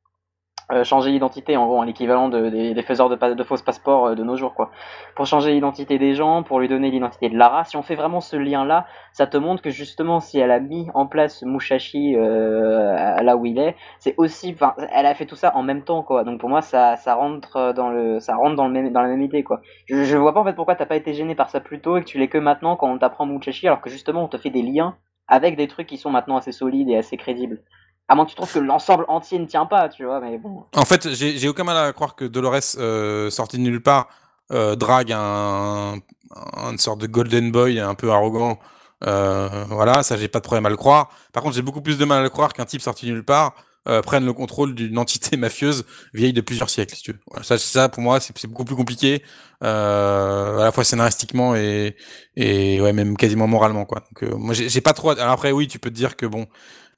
euh, changer l'identité, en gros, l'équivalent de, des, faiseurs de, de fausses passeports euh, de nos jours, quoi. Pour changer l'identité des gens, pour lui donner l'identité de Lara. Si on fait vraiment ce lien-là, ça te montre que justement, si elle a mis en place Mushashi euh, là où il est, c'est aussi, enfin, elle a fait tout ça en même temps, quoi. Donc pour moi, ça, ça rentre dans le, ça rentre dans le même, dans la même idée, quoi. Je, je vois pas en fait pourquoi t'as pas été gêné par ça plus tôt et que tu l'es que maintenant quand on t'apprend Mushashi, alors que justement, on te fait des liens avec des trucs qui sont maintenant assez solides et assez crédibles. À moins que tu trouves que l'ensemble entier ne tient pas, tu vois, mais bon. En fait, j'ai aucun mal à croire que Dolores, euh, sorti de nulle part, euh, drague un, une sorte de golden boy un peu arrogant. Euh, voilà, ça, j'ai pas de problème à le croire. Par contre, j'ai beaucoup plus de mal à le croire qu'un type sorti de nulle part euh, prenne le contrôle d'une entité mafieuse vieille de plusieurs siècles, si tu veux. Voilà, ça, ça, pour moi, c'est beaucoup plus compliqué, euh, à la fois scénaristiquement et, et ouais, même quasiment moralement, quoi. Donc, euh, moi, j'ai pas trop. Alors après, oui, tu peux te dire que bon,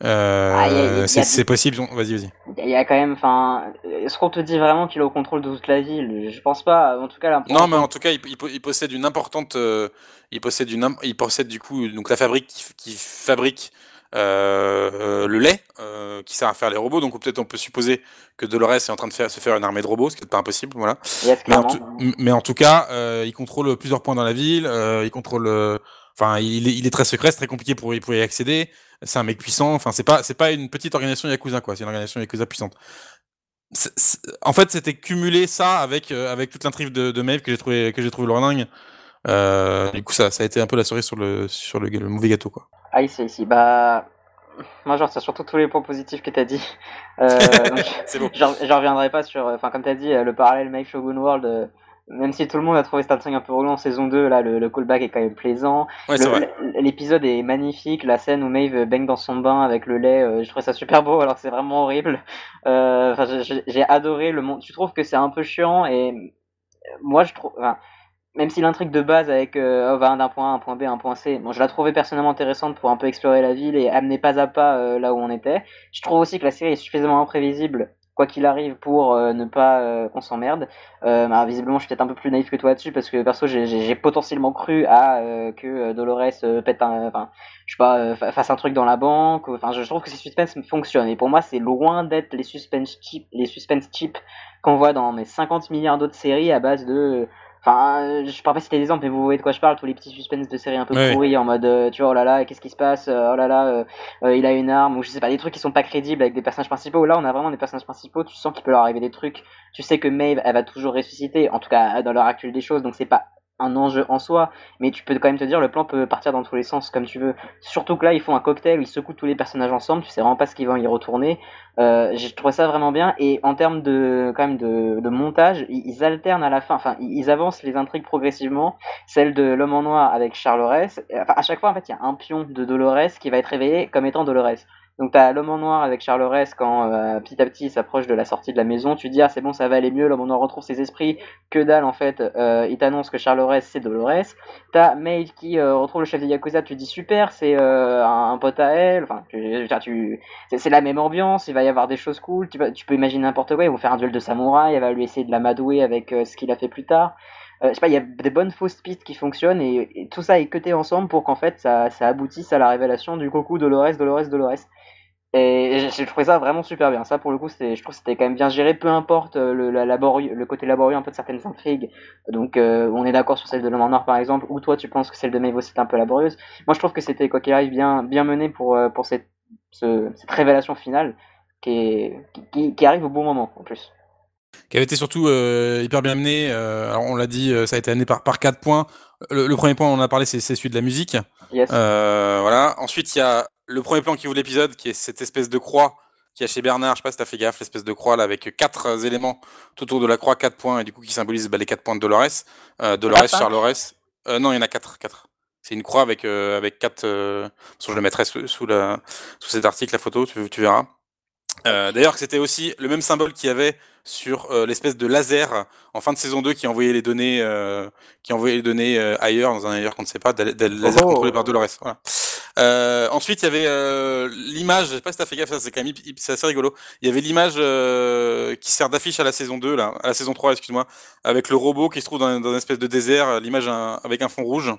euh, ah, c'est possible. Vas-y, vas-y. Il y a quand même, enfin, est-ce qu'on te dit vraiment qu'il est au contrôle de toute la ville? Je pense pas. En tout cas, là, non, mais en tout cas, il, il, possède une importante, euh, il possède une, il possède du coup donc la fabrique qui, qui fabrique le lait qui sert à faire les robots. Donc peut-être on peut supposer que Dolores est en train de faire, se faire une armée de robots, ce qui n'est pas impossible, voilà. mais, en mais, en tout cas, il contrôle plusieurs points dans la ville, il contrôle, enfin, il, il, est très secret, c'est très compliqué pour, pour y accéder. C'est un mec puissant, enfin, c'est pas, c'est pas une petite organisation yakuza quoi, c'est une organisation yakuza puissante en fait, c'était cumulé ça avec euh, avec toute l'intrigue de, de Maeve que j'ai trouvé que j'ai trouvé. Euh, du coup, ça, ça a été un peu la cerise sur le sur le, mauvais gâteau, quoi. Ah, ici, ici. Bah, moi, genre, c'est surtout tous les points positifs que t'as dit. Euh, c'est bon. Je reviendrai pas sur, enfin, comme t'as dit, le parallèle Maeve Shogun World même si tout le monde a trouvé Star un peu roulant en saison 2, là, le, le, callback est quand même plaisant. L'épisode est magnifique, la scène où Maeve baigne dans son bain avec le lait, euh, je trouve ça super beau alors que c'est vraiment horrible. Euh, j'ai adoré le monde. Tu trouves que c'est un peu chiant et euh, moi je trouve, enfin, même si l'intrigue de base avec euh, oh, va d'un point A un point B un point C, bon, je la trouvais personnellement intéressante pour un peu explorer la ville et amener pas à pas euh, là où on était. Je trouve aussi que la série est suffisamment imprévisible quoi qu'il arrive pour euh, ne pas euh, qu'on s'emmerde. Bah, visiblement, je suis peut-être un peu plus naïf que toi là-dessus parce que perso, j'ai potentiellement cru à que Dolores pète un, enfin, je sais pas, fasse un truc dans la banque. Enfin, je trouve que ces suspens fonctionnent. Et pour moi, c'est loin d'être les suspense cheap, les suspense cheap qu'on voit dans mes 50 milliards d'autres séries à base de Enfin, euh, je parle pas citer des exemples, mais vous voyez de quoi je parle, tous les petits suspens de séries un peu pourris en mode, euh, tu vois, oh là là, qu'est-ce qui se passe, euh, oh là là, il a une arme, ou je sais pas, des trucs qui sont pas crédibles avec des personnages principaux. Là, on a vraiment des personnages principaux, tu sens qu'il peut leur arriver des trucs, tu sais que Maeve, elle va toujours ressusciter, en tout cas dans l'heure actuelle des choses, donc c'est pas un enjeu en soi, mais tu peux quand même te dire le plan peut partir dans tous les sens comme tu veux. Surtout que là ils font un cocktail, ils secouent tous les personnages ensemble, tu sais vraiment pas ce qu'ils vont y retourner. Euh, j'ai trouvé ça vraiment bien et en termes de quand même de, montage, ils, alternent à la fin, enfin ils avancent les intrigues progressivement. Celle de l'homme en noir avec Charles à chaque fois en fait il y a un pion de Dolores qui va être réveillé comme étant Dolores. Donc t'as l'homme en noir avec Charles quand euh, petit à petit il s'approche de la sortie de la maison, tu dis ah c'est bon ça va aller mieux, l'homme en noir retrouve ses esprits, que dalle en fait, euh, il t'annonce que Charles c'est Dolores. T'as Maeve qui euh, retrouve le chef des Yakuza, tu dis super, c'est un, pote à elle, enfin tu, tu, c'est la même ambiance, il va y avoir des choses cool, tu, tu peux imaginer n'importe quoi, ils vont faire un duel de samouraï, elle va lui essayer de l'amadouer avec ce qu'il a fait plus tard. je sais pas, il y a des bonnes fausses pistes qui fonctionnent et, tout ça est cuté ensemble pour qu'en fait ça, ça aboutisse à la révélation du Goku Dolores, Dolores, Dolores. Et j'ai trouvé ça vraiment super bien. Ça, pour le coup, je trouve que c'était quand même bien géré, peu importe euh, le, la laborieux, le côté laborieux un peu de certaines intrigues. Donc, euh, on est d'accord sur celle de l'homme en noir, par exemple, ou toi, tu penses que celle de Maeve aussi un peu laborieuse. Moi, je trouve que c'était, quoi qu'il arrive, bien, bien mené pour, euh, pour cette, cette révélation finale qui, qui, arrive au bon moment, en plus. Qui avait été surtout hyper bien mené. alors, on l'a dit, ça a été amené par, par quatre points. Le, premier point, on en a parlé, c'est celui de la musique. Yes. voilà. Ensuite, il y a le premier plan qui ouvre l'épisode, qui est cette espèce de croix qui a chez Bernard, je sais pas si t'as fait gaffe, l'espèce de croix là avec quatre euh, éléments tout autour de la croix, quatre points et du coup qui symbolisent bah, les quatre points de Dolores, euh, Dolores, Charles euh, non, il y en a quatre, quatre. C'est une croix avec euh, avec quatre. je le mettrai sous, sous, la, sous cet article, la photo, tu, tu verras. D'ailleurs, c'était aussi le même symbole qu'il y avait sur l'espèce de laser en fin de saison 2 qui envoyait les données, qui envoyait les données ailleurs, dans un ailleurs qu'on ne sait pas, des laser oh. contrôlé par Dolores. Voilà. Euh, ensuite, il y avait euh, l'image, je sais pas si t'as fait gaffe, c'est quand même c'est assez rigolo. Il y avait l'image euh, qui sert d'affiche à la saison 2, là, à la saison 3, excuse-moi, avec le robot qui se trouve dans, dans une espèce de désert, l'image avec un fond rouge.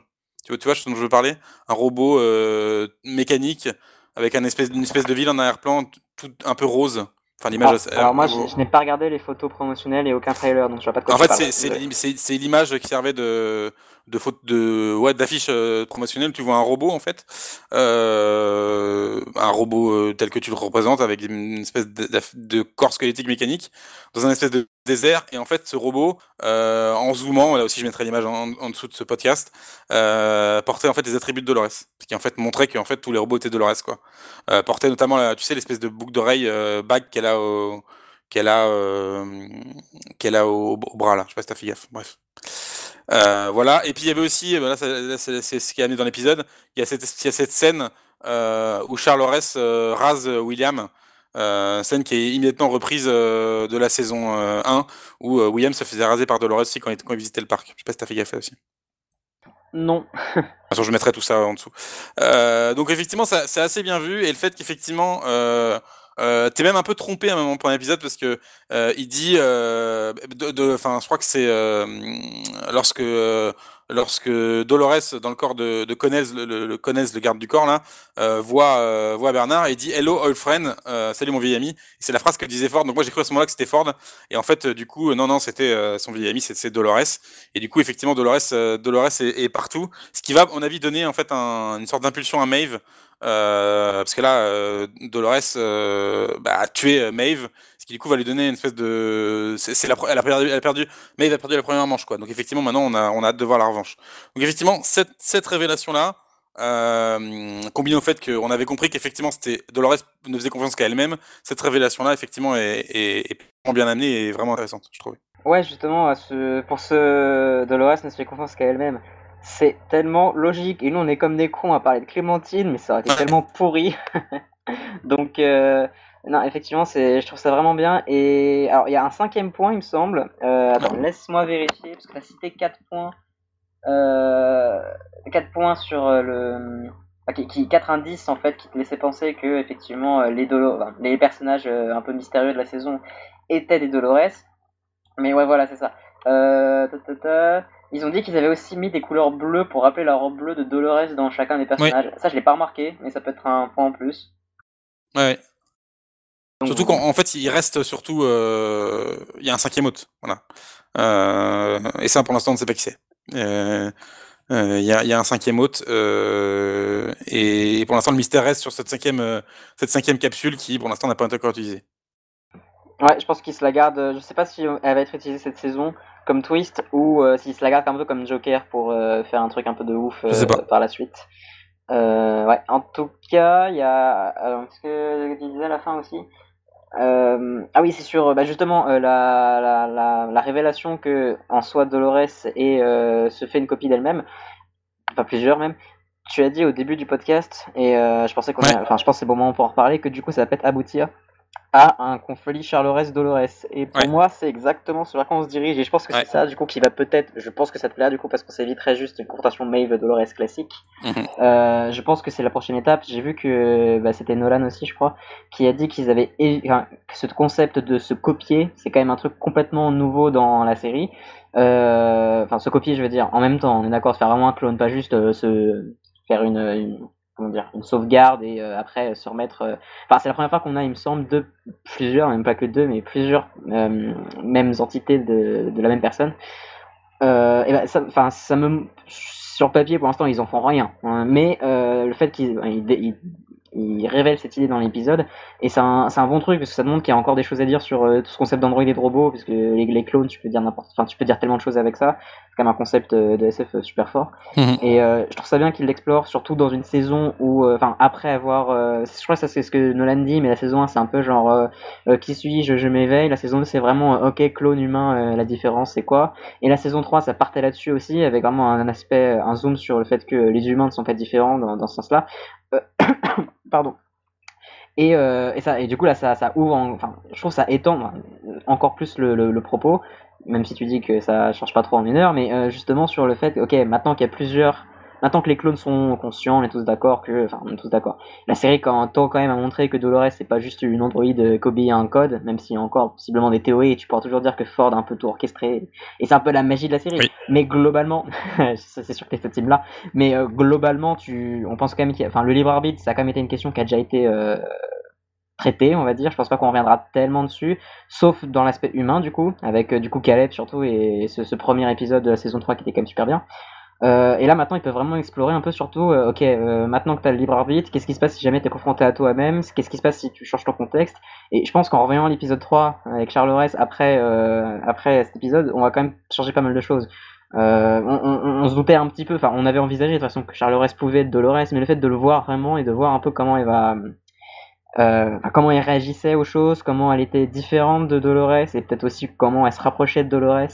Tu vois, tu vois ce dont je veux parler? Un robot euh, mécanique avec un espèce, une espèce de ville en arrière-plan, tout un peu rose. Enfin, l'image. Ah, alors, moi, je, n'ai pas regardé les photos promotionnelles et aucun trailer, donc je vois pas de quoi En fait, c'est l'image qui servait de de faute de ouais d'affiche euh, promotionnelle tu vois un robot en fait. Euh, un robot euh, tel que tu le représentes avec une espèce de, corps squelettique mécanique dans un espèce de désert. Et en fait ce robot en zoomant là aussi je mettrai l'image en, en, dessous de ce podcast portait en fait les attributs de Dolores. Ce qui en fait montrait qu'en fait tous les robots étaient Dolores quoi. Portait notamment tu sais l'espèce de boucle d'oreille bague qu'elle a au qu'elle a qu'elle a au, au, bras là. Je sais pas si t'as fait gaffe. Bref euh, voilà. Et puis il y avait aussi, c'est ce qui est amené dans l'épisode. Il y a cette, il y a cette scène euh, où Charles Aurès euh, rase William. Scène qui est immédiatement reprise de la saison 1 où William se faisait raser par Dolores aussi quand il, quand il visitait le parc. Je sais pas si t'as fait gaffe aussi. Non. Façon, je mettrai tout ça en dessous. Donc effectivement, c'est assez bien vu et le fait qu'effectivement euh, t'es même un peu trompé à un moment pendant l'épisode parce que euh, il dit, euh, de, enfin, je crois que c'est lorsque lorsque Dolores, dans le corps de, de le, le, le garde du corps, là, euh, voit, euh, voit Bernard et dit Hello, old friend, euh, salut mon vieil ami. C'est la phrase que disait Ford. Donc moi j'ai cru à ce moment-là que c'était Ford. Et en fait, du coup, non, non, c'était son vieil ami, c'est Dolores. Et du coup, effectivement, Dolores, Dolores est, partout. Ce qui va, à mon avis, donner en fait un, une sorte d'impulsion à Maeve. parce que là, Dolores bah, a tué Maeve du coup va lui donner une espèce de c'est la elle a perdu elle a perdu mais il a perdu la première manche quoi. Donc effectivement maintenant on a on a hâte de voir la revanche. Donc effectivement cette cette révélation là euh, combinée au fait qu'on avait compris qu'effectivement c'était Dolores ne faisait confiance qu'à elle-même cette révélation là effectivement est, est, est, bien amenée et vraiment intéressante je trouve ouais justement ce, pour ce Dolores ne se fait confiance qu'à elle-même. C'est tellement logique et nous on est comme des cons à parler de Clémentine mais ça aurait été tellement pourri. Donc euh, non, effectivement, c'est, je trouve ça vraiment bien. Et alors, il y a un cinquième point, il me semble. Euh, attends, laisse-moi vérifier, parce que tu as cité 4 points. Euh, 4 points sur euh, le. qui, 4 indices, en fait, qui te laissaient penser que, effectivement, euh, les, Dolo... les personnages un peu mystérieux de la saison étaient des Dolores. Mais ouais, voilà, c'est ça. Ils ont dit qu'ils avaient aussi mis des couleurs bleues pour rappeler la robe bleue de Dolores dans chacun des personnages. Ça, je l'ai pas remarqué, mais ça peut être un point en plus. Ouais, Surtout qu'en fait, il reste surtout, euh, il y a un cinquième hôte, voilà. Euh, et ça, pour l'instant, on ne sait pas qui c'est. Euh, il y, a, y, a, un cinquième hôte, et, pour l'instant, le mystère reste sur cette cinquième, cette cinquième capsule qui, pour l'instant, n'a pas été encore utilisée. Ouais, je pense qu'il se la garde. Je sais pas si elle va être utilisée cette saison comme twist ou s'il se la garde un peu comme Joker pour faire un truc un peu de ouf par la suite. ouais, en tout cas, il y a. Alors, ce que tu disais à la fin aussi? Euh, ah oui, c'est sûr. Bah justement, euh, la, la, la, la, révélation que en soi Dolores et euh, se fait une copie d'elle-même, enfin plusieurs même. Tu as dit au début du podcast et je pensais qu'on, enfin je pense c'est bon moment pour en reparler que du coup ça va peut-être aboutir à un conflit Charles-Dolores. Et pour moi, c'est exactement sur quoi on se dirige. Et je pense que c'est ça, du coup, qui va peut-être. Je pense que ça te plaira, du coup, parce qu'on s'éviterait juste une confrontation Maeve-Dolores classique. Mhm. euh, je pense que c'est la prochaine étape. J'ai vu que bah, c'était Nolan aussi, je crois, qui a dit qu'ils avaient. Enfin, que ce concept de se copier, c'est quand même un truc complètement nouveau dans la série. Euh, enfin, se copier, je veux dire, en même temps, on est d'accord, de faire vraiment un clone, pas juste euh, se faire une, une dire, une sauvegarde et euh, après se remettre. Euh, enfin, c'est la première fois qu'on a, il me semble, deux, plusieurs, même pas que deux, mais plusieurs euh, mêmes entités de, de, la même personne. ben, enfin, ça me sur papier pour l'instant ils en font rien, hein, mais le fait qu'ils il révèle cette idée dans l'épisode. Et c'est un, un, bon truc parce que ça montre qu'il y a encore des choses à dire sur euh, tout ce concept d'Android et de robots parce que les, les, clones tu peux dire n'importe enfin tu peux dire tellement de choses avec ça. C'est quand même un concept euh, de SF euh, super fort. Mhm. et je trouve ça bien qu'il l'explore surtout dans une saison où enfin après avoir je crois que ça c'est ce que Nolan dit mais la saison 1 c'est un peu genre qui suis-je je, m'éveille. La saison 2 c'est vraiment ok clone humain la différence c'est quoi. Et la saison 3 ça partait là-dessus aussi avec vraiment un, aspect un zoom sur le fait que les humains ne sont pas différents dans, dans ce sens là Pardon. Et, euh, et, ça, et du coup, là, ça, ça ouvre, enfin, je trouve ça étend encore plus le, le, propos, même si tu dis que ça change pas trop en une heure, mais euh, justement sur le fait, ok, maintenant qu'il y a plusieurs Maintenant que les clones sont conscients, on est tous d'accord que, enfin, on est tous d'accord. La série quand, tend quand même à montrer que Dolores c'est pas juste une androïde qui obéit à un code, même s'il y a encore possiblement des théories, et tu pourras toujours dire que Ford a un peu tout orchestré. Et c'est un peu la magie de la série. Mais globalement, c'est sûr que c'est cette là mais euh, globalement, tu, on pense quand même, enfin, le libre arbitre, ça a quand même été une question qui a déjà été euh, traitée, on va dire. Je pense pas qu'on reviendra tellement dessus, sauf dans l'aspect humain du coup, avec euh, du coup Caleb surtout et ce, ce, premier épisode de la saison 3 qui était quand même super bien. Euh, et là maintenant ils peuvent vraiment explorer un peu surtout, euh, ok, euh, maintenant que tu as le libre arbitre, qu'est-ce qui se passe si jamais tu es confronté à toi-même, qu'est-ce qui se passe si tu changes ton contexte? Et je pense qu'en revoyant l'épisode 3 avec Charles après, après cet épisode, on va quand même changer pas mal de choses. On, on, se doutait un petit peu, enfin on avait envisagé de toute façon que Charles pouvait être Dolores, mais le fait de le voir vraiment et de voir un peu comment il va... comment elle réagissait aux choses, comment elle était différente de Dolores et peut-être aussi comment elle se rapprochait de Dolores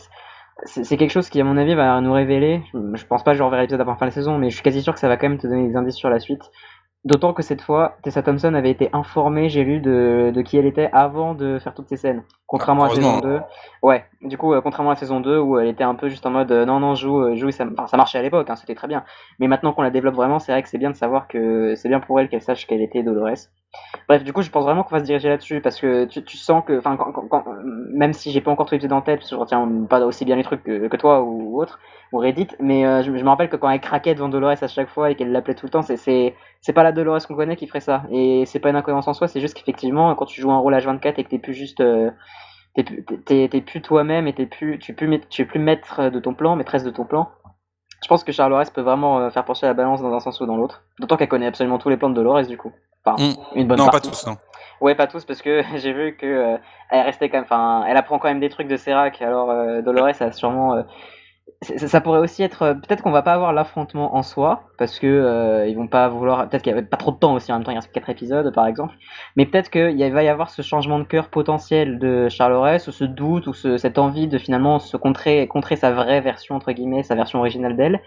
c'est quelque chose qui, à mon avis, va nous révéler. Je pense pas que je reverrai l'épisode avant fin de la saison, mais je suis quasi sûr que ça va quand même te donner des indices sur la suite. D'autant que cette fois, Tessa Thompson avait été informée, j'ai lu, de qui elle était avant de faire toutes ces scènes. Contrairement à saison 2. Ouais, du coup, euh, contrairement à la saison 2 où elle était un peu juste en mode euh, non, non, joue, euh, joue, ça, ça marchait à l'époque, hein, c'était très bien. Mais maintenant qu'on la développe vraiment, c'est vrai que c'est bien de savoir que c'est bien pour elle qu'elle sache qu'elle était Dolores. Bref, du coup, je pense vraiment qu'on va se diriger là-dessus parce que tu, tu sens que, enfin, même si j'ai pas encore tout épisode en tête, parce que je retiens pas aussi bien les trucs que, que toi ou, autre, ou Reddit, mais je, me rappelle que quand elle craquait devant Dolores à chaque fois et qu'elle l'appelait tout le temps, c'est, c'est, pas la Dolores qu'on connaît qui ferait ça. Et c'est pas une incohérence en soi, c'est juste qu'effectivement, quand tu joues un rôle H24 et que t'es plus juste t'es plus toi-même et t'es plus, tu, tu es plus maître de ton plan, maîtresse de ton plan. Je pense que Charles peut vraiment euh, faire pencher la balance dans un sens ou dans l'autre. D'autant qu'elle connaît absolument tous les plans de Dolores du coup. Enfin, mm. une bonne non, pas tous, non. Ouais, pas tous, parce que j'ai vu que euh, elle restait quand même, enfin, elle apprend quand même des trucs de Serac. Alors euh, Dolores a sûrement ça, pourrait aussi être euh, peut-être qu'on va pas avoir l'affrontement en soi parce que euh, ils vont pas vouloir peut-être qu'il y avait pas trop de temps aussi en même temps il y a quatre épisodes par exemple. Mais peut-être qu'il va y avoir ce changement de cœur potentiel de Charles ou ce doute ou ce, cette envie de finalement se contrer contrer sa vraie version entre guillemets sa version originale d'elle.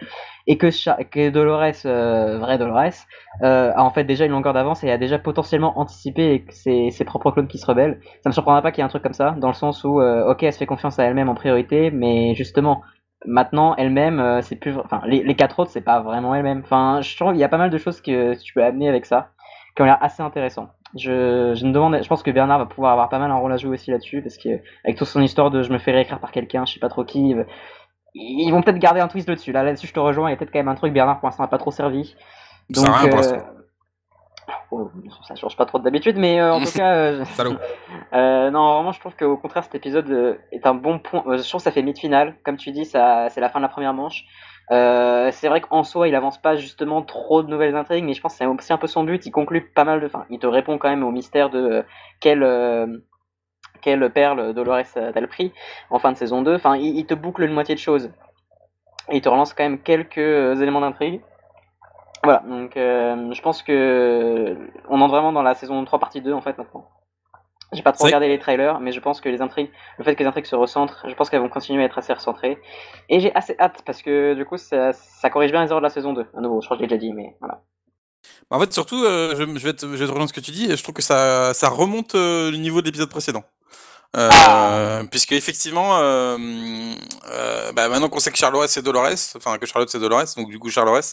Et que, que Dolores euh, vrai Dolores euh, a en fait déjà une longueur d'avance et a déjà potentiellement anticipé ses, ses propres clones qui se rebellent. Ça me surprendra pas qu'il y ait un truc comme ça dans le sens où ok elle se fait confiance à elle-même en priorité mais justement Maintenant, elle-même, euh, c'est plus, enfin, les, les, quatre autres, c'est pas vraiment elle-même. Enfin, je trouve qu'il y a pas mal de choses que tu peux amener avec ça, qui ont l'air assez intéressant. Je, je me demande, je pense que Bernard va pouvoir avoir pas mal un rôle à jouer aussi là-dessus, parce que avec toute son histoire de je me fais réécrire par quelqu'un, je sais pas trop qui, ils vont peut-être garder un twist là-dessus. Là, là-dessus, je te rejoins. Il y a peut-être quand même un truc Bernard pour l'instant n'a pas trop servi. Donc, euh, Oh, ça change pas trop d'habitude, mais euh, en tout cas. Euh, euh, non, vraiment, je trouve qu'au contraire, cet épisode est un bon point. je trouve que ça fait mi-finale. Comme tu dis, ça, c'est la fin de la première manche. c'est vrai qu'en soi, il avance pas justement trop de nouvelles intrigues, mais je pense que c'est aussi un peu son but. Il conclut pas mal de. Enfin, il te répond quand même au mystère de quelle, quelle perle Dolores a-t-elle pris en fin de saison 2. Enfin, il, il te boucle une moitié de choses. Et il te relance quand même quelques éléments d'intrigue. Voilà, donc euh, je pense que on entre vraiment dans la saison 3 partie 2 en fait maintenant. J'ai pas trop regardé les trailers, mais je pense que les intrigues, le fait que les intrigues se recentrent, je pense qu'elles vont continuer à être assez recentrées. Et j'ai assez hâte parce que du coup ça, ça, corrige bien les erreurs de la saison 2. À nouveau, je crois que je l'ai déjà dit, mais voilà. Bah, en fait, surtout, euh, je, vais te, je vais te relancer ce que tu dis, et je trouve que ça, ça remonte euh, le niveau de l'épisode précédent. Euh, ah. puisque effectivement, euh, bah, maintenant qu'on sait que Charlotte c'est Dolores, enfin que Charlotte c'est Dolores, donc du coup Charlotte,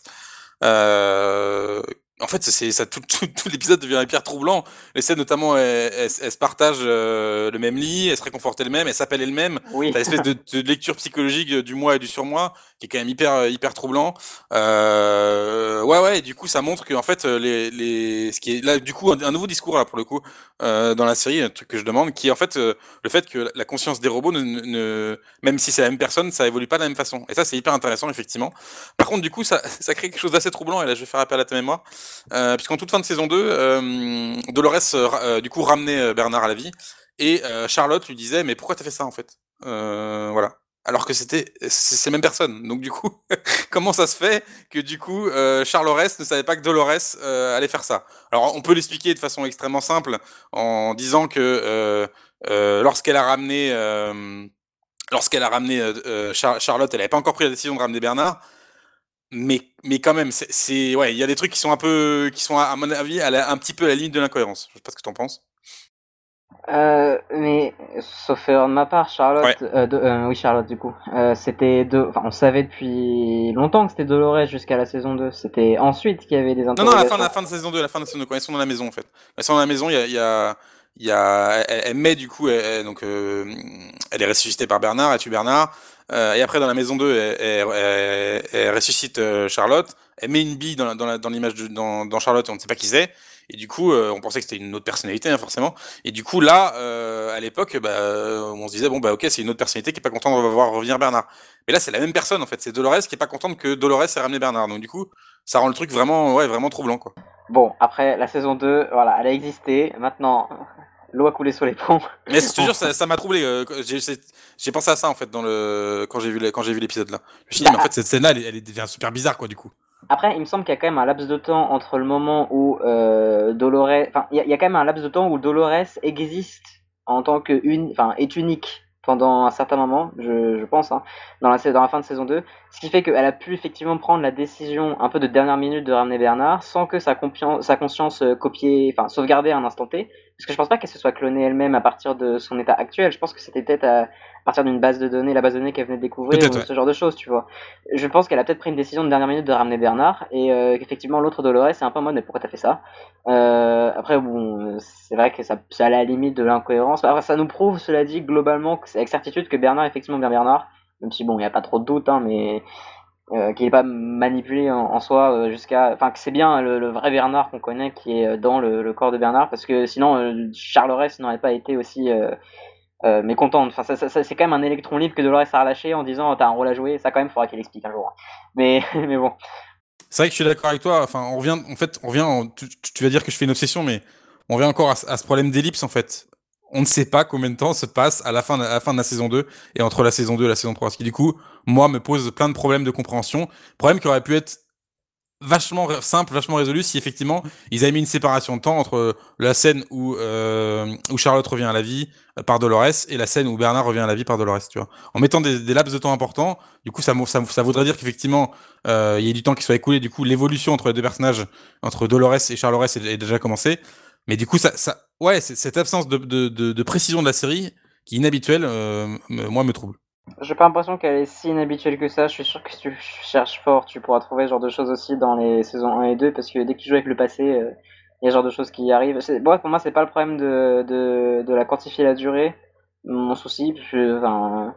euh, en fait, c'est ça tout, tout, tout l'épisode devient hyper troublant. Les scènes, notamment, elles, se partagent euh, le même lit, elles se réconfortent elles-mêmes, elles s'appellent elles-mêmes. Oui. T'as l'espèce de, de, lecture psychologique du moi et du surmoi qui est quand même hyper hyper troublant. Euh, ouais, ouais. Et du coup, ça montre que en fait, les, les, ce qui est là, du coup, un, nouveau discours là pour le coup euh, dans la série, un truc que je demande, qui est en fait euh, le fait que la conscience des robots, ne, ne même si c'est la même personne, ça évolue pas de la même façon. Et ça, c'est hyper intéressant, effectivement. Par contre, du coup, ça, ça crée quelque chose d'assez troublant. Et là, je vais faire appel à ta mémoire. Euh, puisqu'en toute fin de saison 2, euh, Dolores, euh, du coup, ramenait Bernard à la vie, et Charlotte lui disait, mais pourquoi t'as fait ça, en fait? Voilà. Alors que c'était ces mêmes personnes. Donc du coup, comment ça se fait que du coup Charles ne savait pas que Dolores allait faire ça? Alors on peut l'expliquer de façon extrêmement simple en disant que lorsqu'elle a ramené lorsqu'elle a ramené Charlotte, elle n'avait pas encore pris la décision de ramener Bernard mais mais quand même, c'est ouais, il y a des trucs qui sont un peu, qui sont à, mon avis à un petit peu à la limite de l'incohérence. Je sais pas ce que tu en penses. Euh, mais sauf erreur de ma part, Charlotte, euh, euh, oui Charlotte du coup, c'était de, on savait depuis longtemps que c'était Dolores jusqu'à la saison 2. C'était ensuite qu'il y avait des Non non, la fin, la fin de saison 2, la fin de saison 2, quand ils sont dans la maison en fait. Ils sont dans la maison, il y a, il y a, il y a, elle, met du coup, elle, donc elle est ressuscitée par Bernard, elle tue Bernard. Euh, et après, dans la maison 2, elle, ressuscite euh, Charlotte. Elle met une bille dans, dans l'image de dans, dans, Charlotte, on ne sait pas qui c'est. Et du coup, euh, on pensait que c'était une autre personnalité, hein, forcément. Et du coup, là, à l'époque, bah, on se disait bon bah ok, c'est une autre personnalité qui est pas contente de voir revenir Bernard. Mais là, c'est la même personne en fait. C'est Dolores qui est pas contente que Dolores ait ramené Bernard. Donc du coup, ça rend le truc vraiment, ouais, vraiment troublant quoi. Bon, après la saison 2, voilà, elle a existé. Maintenant, l'eau a coulé sur les ponts. Mais je te jure, ça m'a troublé. Euh, j'ai pensé à ça en fait dans le quand j'ai vu quand j'ai vu l'épisode là. Je me suis dit, mais en fait cette scène là, elle, devient super bizarre quoi du coup. Après, il me semble qu'il y a quand même un laps de temps entre le moment où euh, Dolores, enfin, il y, a quand même un laps de temps où Dolores existe en tant que une, enfin, est unique pendant un certain moment, je, je pense, hein, dans, la, dans la fin de saison 2. Ce qui fait qu'elle a pu effectivement prendre la décision un peu de dernière minute de ramener Bernard sans que sa, sa conscience euh, copier, enfin, sauvegarder un instant T, Parce que je pense pas qu'elle se soit clonée elle-même à partir de son état actuel. Je pense que c'était peut-être à partir d'une base de données, la base de données qu'elle venait de découvrir, ou ce genre de choses, tu vois. Je pense qu'elle a peut-être pris une décision de dernière minute de ramener Bernard, et euh, qu'effectivement l'autre Dolores, c'est un peu en mode, mais pourquoi t'as fait ça? Euh, Après, bon, c'est vrai que ça, ça à la limite de l'incohérence. ça nous prouve, cela dit, globalement, avec certitude, que Bernard est effectivement bien Bernard, même si bon, il n'y a pas trop de doute, hein, mais euh, qui n'est pas manipulé en, soi euh, jusqu'à enfin que c'est bien le, vrai Bernard qu'on connaît qui est dans le, corps de Bernard parce que sinon euh, Charles Ress n'aurait pas été aussi euh, mécontente. Enfin, ça, c'est quand même un électron libre que Dolores a relâché en disant t'as un rôle à jouer. Ça quand même faudra qu'il explique un jour. Mais mais bon. C'est vrai que je suis d'accord avec toi. Enfin, on revient en fait, on revient. tu, vas dire que je fais une obsession, mais on revient encore à, ce problème d'ellipse en fait. On ne sait pas combien de temps se passe à la fin de, la fin de la saison 2 et entre la saison 2 et la saison 3. Ce qui du coup, moi, me pose plein de problèmes de compréhension. Problème qui aurait pu être vachement simple, vachement résolu si effectivement ils avaient mis une séparation de temps entre la scène où euh, où Charlotte revient à la vie euh, par Dolores et la scène où Bernard revient à la vie par Dolores, tu vois. En mettant des, laps de temps importants, du coup ça ça, voudrait dire qu'effectivement euh, il y a du temps qui soit écoulé, du coup l'évolution entre les deux personnages entre Dolores et Charlotte est, déjà commencé. Mais du coup ça ça ouais, cette absence de, de, de, de, précision de la série qui est inhabituelle euh, moi me trouble. J'ai pas l'impression qu'elle est si inhabituelle que ça. Je suis sûr que si tu cherches fort, tu pourras trouver ce genre de choses aussi dans les saisons 1 et 2 parce que dès que tu joues avec le passé, euh, il y a ce genre de choses qui arrivent. Bon, pour moi, c'est pas le problème de, de, de la quantifier la durée. Mon souci, je, enfin,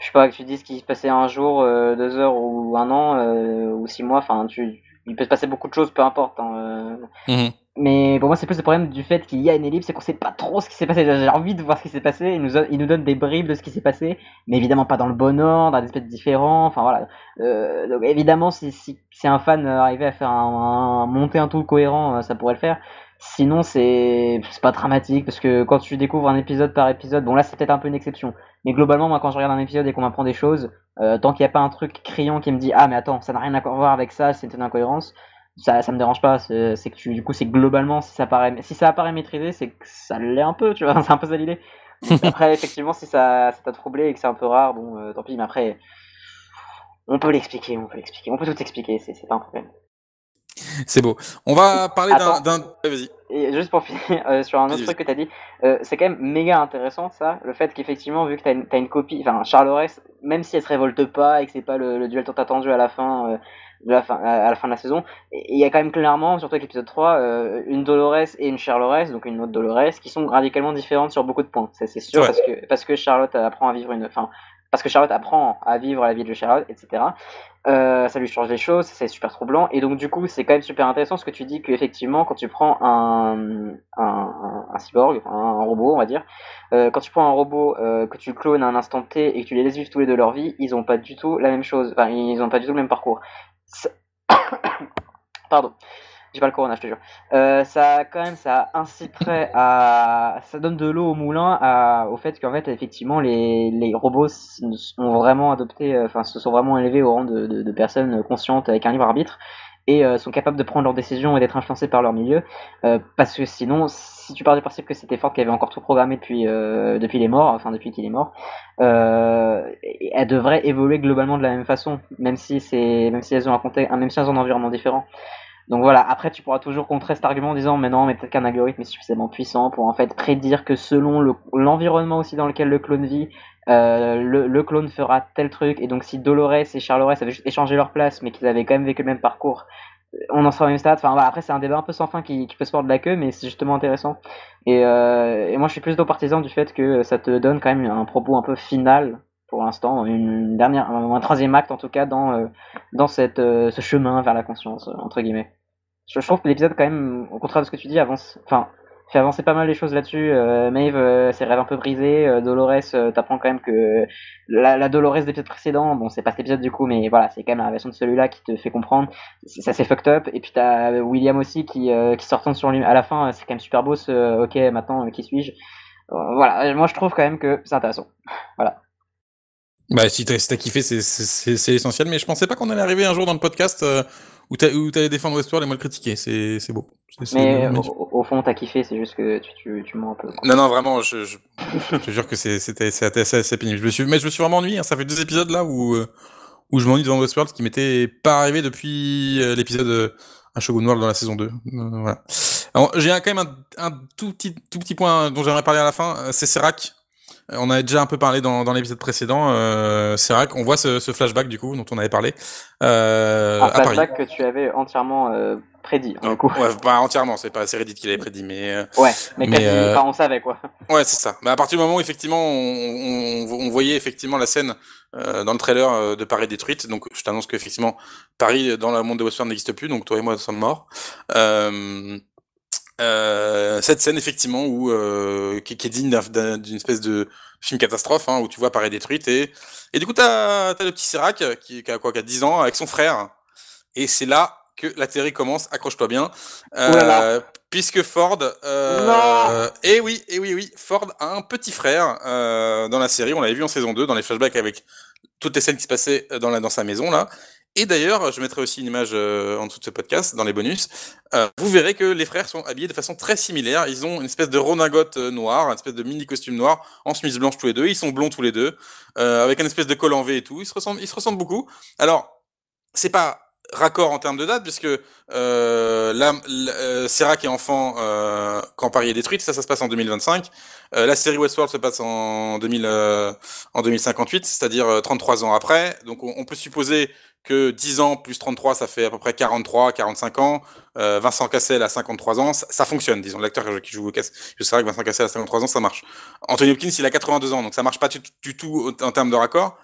je sais pas que tu dises qu'il se passait un jour, euh, deux heures ou un an euh, ou six mois. Enfin, tu, il peut se passer beaucoup de choses, peu importe. Hein, mmh mais pour moi, c'est plus le problème du fait qu'il y a une ellipse et qu'on sait pas trop ce qui s'est passé. J'ai envie de voir ce qui s'est passé. Il nous, il nous donne des bribes de ce qui s'est passé, mais évidemment pas dans le bon ordre, dans des aspects différents. Enfin voilà. Euh, donc évidemment, si, si, si, un fan arrivait à faire un, monter un tout cohérent, euh, ça pourrait le faire. Sinon, c'est pas dramatique parce que quand tu découvres un épisode par épisode, bon là c'est peut-être un peu une exception, mais globalement, moi quand je regarde un épisode et qu'on m'apprend des choses, euh, tant qu'il n'y a pas un truc criant qui me dit ah mais attends, ça n'a rien à voir avec ça, c'est une incohérence, ça, ça me dérange pas. C'est que tu, du coup, c'est globalement, si ça paraît, si ça apparaît maîtrisé, c'est que ça l'est un peu, tu vois. C'est un peu ça l'idée. Après, effectivement, si ça, t'a troublé et que c'est un peu rare, bon, euh, tant pis. Mais après, on peut l'expliquer, on peut l'expliquer, on peut tout expliquer. C'est pas un problème. C'est beau. On va parler d'un. Vas-y. Et juste pour finir euh, sur un autre truc que tu as dit, euh, c'est quand même méga intéressant ça, le fait qu'effectivement, vu que tu as, une copie, enfin Charles même si elle se révolte pas et que c'est pas le, duel tant attendu à la fin, de la fin, à la fin de la saison. il y a quand même clairement, surtout avec l'épisode 3, euh, une Dolores et une Charlotte, donc une autre Dolores, qui sont radicalement différentes sur beaucoup de points. C'est sûr, parce, que, parce que Charlotte apprend à vivre une. Enfin, parce que Charlotte apprend à vivre la vie de Charlotte, etc. Euh, ça lui change les choses, c'est super troublant. Et donc, du coup, c'est quand même super intéressant ce que tu dis qu'effectivement, quand tu prends un, un, un cyborg, un, robot, on va dire, euh, quand tu prends un robot euh, que tu clones à un instant T et que tu les laisses vivre tous les deux leur vie, ils ont pas du tout la même chose. Enfin, ils ont pas du tout le même parcours. Pardon. Pas le corona, je te jure. Euh, ça, quand même, ça inciterait à. Ça donne de l'eau au moulin au fait qu'en fait, effectivement, les, les robots ont vraiment adopté, euh, enfin, se sont vraiment élevés au rang de, personnes conscientes avec un libre arbitre et euh, sont capables de prendre leurs décisions et d'être influencés par leur milieu. Parce que sinon, si tu pars du principe que c'était fort qui avait encore tout programmé depuis, depuis les morts, enfin depuis qu'il est mort, elle devrait évoluer globalement de la même façon, même si, c'est, même si elles ont un même si elles ont un environnement différent. Donc voilà, après tu pourras toujours contrer cet argument en disant mais non, mais peut-être qu'un algorithme est suffisamment puissant pour en fait prédire que selon l'environnement aussi dans lequel le clone vit, euh, le, clone fera tel truc, et donc si Dolores et Charles avaient juste échangé leur place, mais qu'ils avaient quand même vécu le même parcours, on en sera au même stade. Enfin, après, c'est un débat un peu sans fin qui, peut se porter de la queue, mais c'est justement intéressant. Et, euh, et moi, je suis plutôt partisan du fait que ça te donne quand même un propos un peu final pour l'instant, une dernière, un troisième acte en tout cas dans euh, dans cette ce chemin vers la conscience entre guillemets. Je, trouve que l'épisode quand même, au contraire de ce que tu dis, avance. Enfin, fait avancer pas mal les choses là-dessus. Euh, Maeve, euh, ses rêves un peu brisés. Euh, Dolores, euh, t'apprends quand même que la, Dolores des épisodes précédents, bon, c'est pas cet épisode du coup, mais voilà, c'est quand même la version de celui-là qui te fait comprendre. Ça c'est fucked up. Et puis t'as William aussi qui, qui se retourne sur lui à la fin. C'est quand même super beau ce ok, maintenant, qui suis-je? Voilà, moi je trouve quand même que c'est intéressant. Voilà. Bah, si t'as kiffé, c'est l'essentiel. Mais je pensais pas qu'on allait arriver un jour dans le podcast où t'allais défendre Westworld et moi le critiquer. C'est beau. Mais au, fond, t'as kiffé, c'est juste que tu, tu, tu mens un peu. Non, non, vraiment, je, je, te jure que c'était assez, pénible. Je me suis, mais je me suis vraiment ennuyé. Hein. Ça fait deux épisodes là où, euh, où je m'ennuie devant Westworld, ce qui m'était pas arrivé depuis euh, l'épisode euh, Un Shogun World dans la saison 2. voilà. J'ai quand même un, tout, petit, tout petit point dont j'aimerais parler à la fin, c'est Serac. On avait déjà un peu parlé dans, dans l'épisode précédent. Euh, c'est vrai qu'on voit ce, ce, flashback du coup dont on avait parlé. Euh, un flashback que tu avais entièrement euh, prédit. Hein, du coup. Ouais, pas entièrement, c'est pas Reddit qu'il avait prédit, mais. Euh, ouais, mais, mais euh... on savait quoi. Ouais, c'est ça. Mais à partir du moment où effectivement on, on, on voyait effectivement la scène euh, dans le trailer de Paris détruite, donc je t'annonce qu'effectivement Paris dans le monde de Westworld n'existe plus, donc toi et moi nous sommes morts. Euh, euh, cette scène effectivement où euh, qui, qui, est digne d'une espèce de film catastrophe hein, où tu vois Paris détruite et et du coup t'as as le petit Serac qui, qui, a quoi qui a 10 ans avec son frère. Et c'est là que la série commence accroche-toi bien. Euh, puisque Ford euh, et oui et oui oui Ford a un petit frère euh, dans la série on l'avait vu en saison 2 dans les flashbacks avec toutes les scènes qui se passaient dans la dans sa maison là et d'ailleurs, je mettrai aussi une image euh, en dessous de ce podcast, dans les bonus. Euh, vous verrez que les frères sont habillés de façon très similaire. Ils ont une espèce de redingote euh, noire, une espèce de mini costume noir, en chemise blanche tous les deux. Ils sont blonds tous les deux, avec une espèce de col en V et tout. Ils se ressemblent, ils se ressemblent beaucoup. Alors, c'est pas raccord en termes de date, puisque euh, là, euh, Serac est enfant euh, quand Paris est détruite, ça, ça se passe en 2025. Euh, la série Westworld se passe en, 2000, euh, en 2058, c'est-à-dire 33 ans après. Donc on, on, peut supposer que 10 ans plus 33, ça fait à peu près 43, 45 ans. Euh, Vincent Cassel à 53 ans, ça, fonctionne, disons. L'acteur qui joue Cassel, je sais que Vincent Cassel à 53 ans, ça marche. Anthony Hopkins, il a 82 ans, donc ça marche pas du, tout en termes de raccord.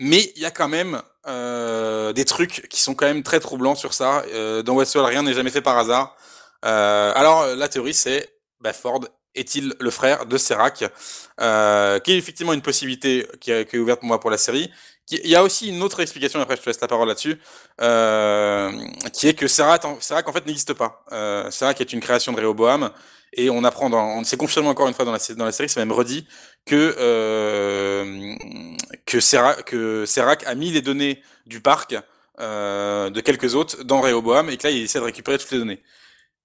Mais il y a quand même euh, des trucs qui sont quand même très troublants sur ça. Euh, dans Westworld, rien n'est jamais fait par hasard. Euh, alors la théorie, c'est bah, Ford est-il le frère de Serac, qui est effectivement une possibilité qui, qui est ouverte pour moi pour la série. Il y a aussi une autre explication, après je te laisse la parole là-dessus, euh, qui est que Serac, en fait n'existe pas. Euh, Serac est une création de Rehoboam, et on apprend, on s'est confirmé encore une fois dans la, série, c'est même redit, que, euh, que, Serac, a mis les données du parc euh, de quelques autres dans Rehoboam, et que là il essaie de récupérer toutes les données.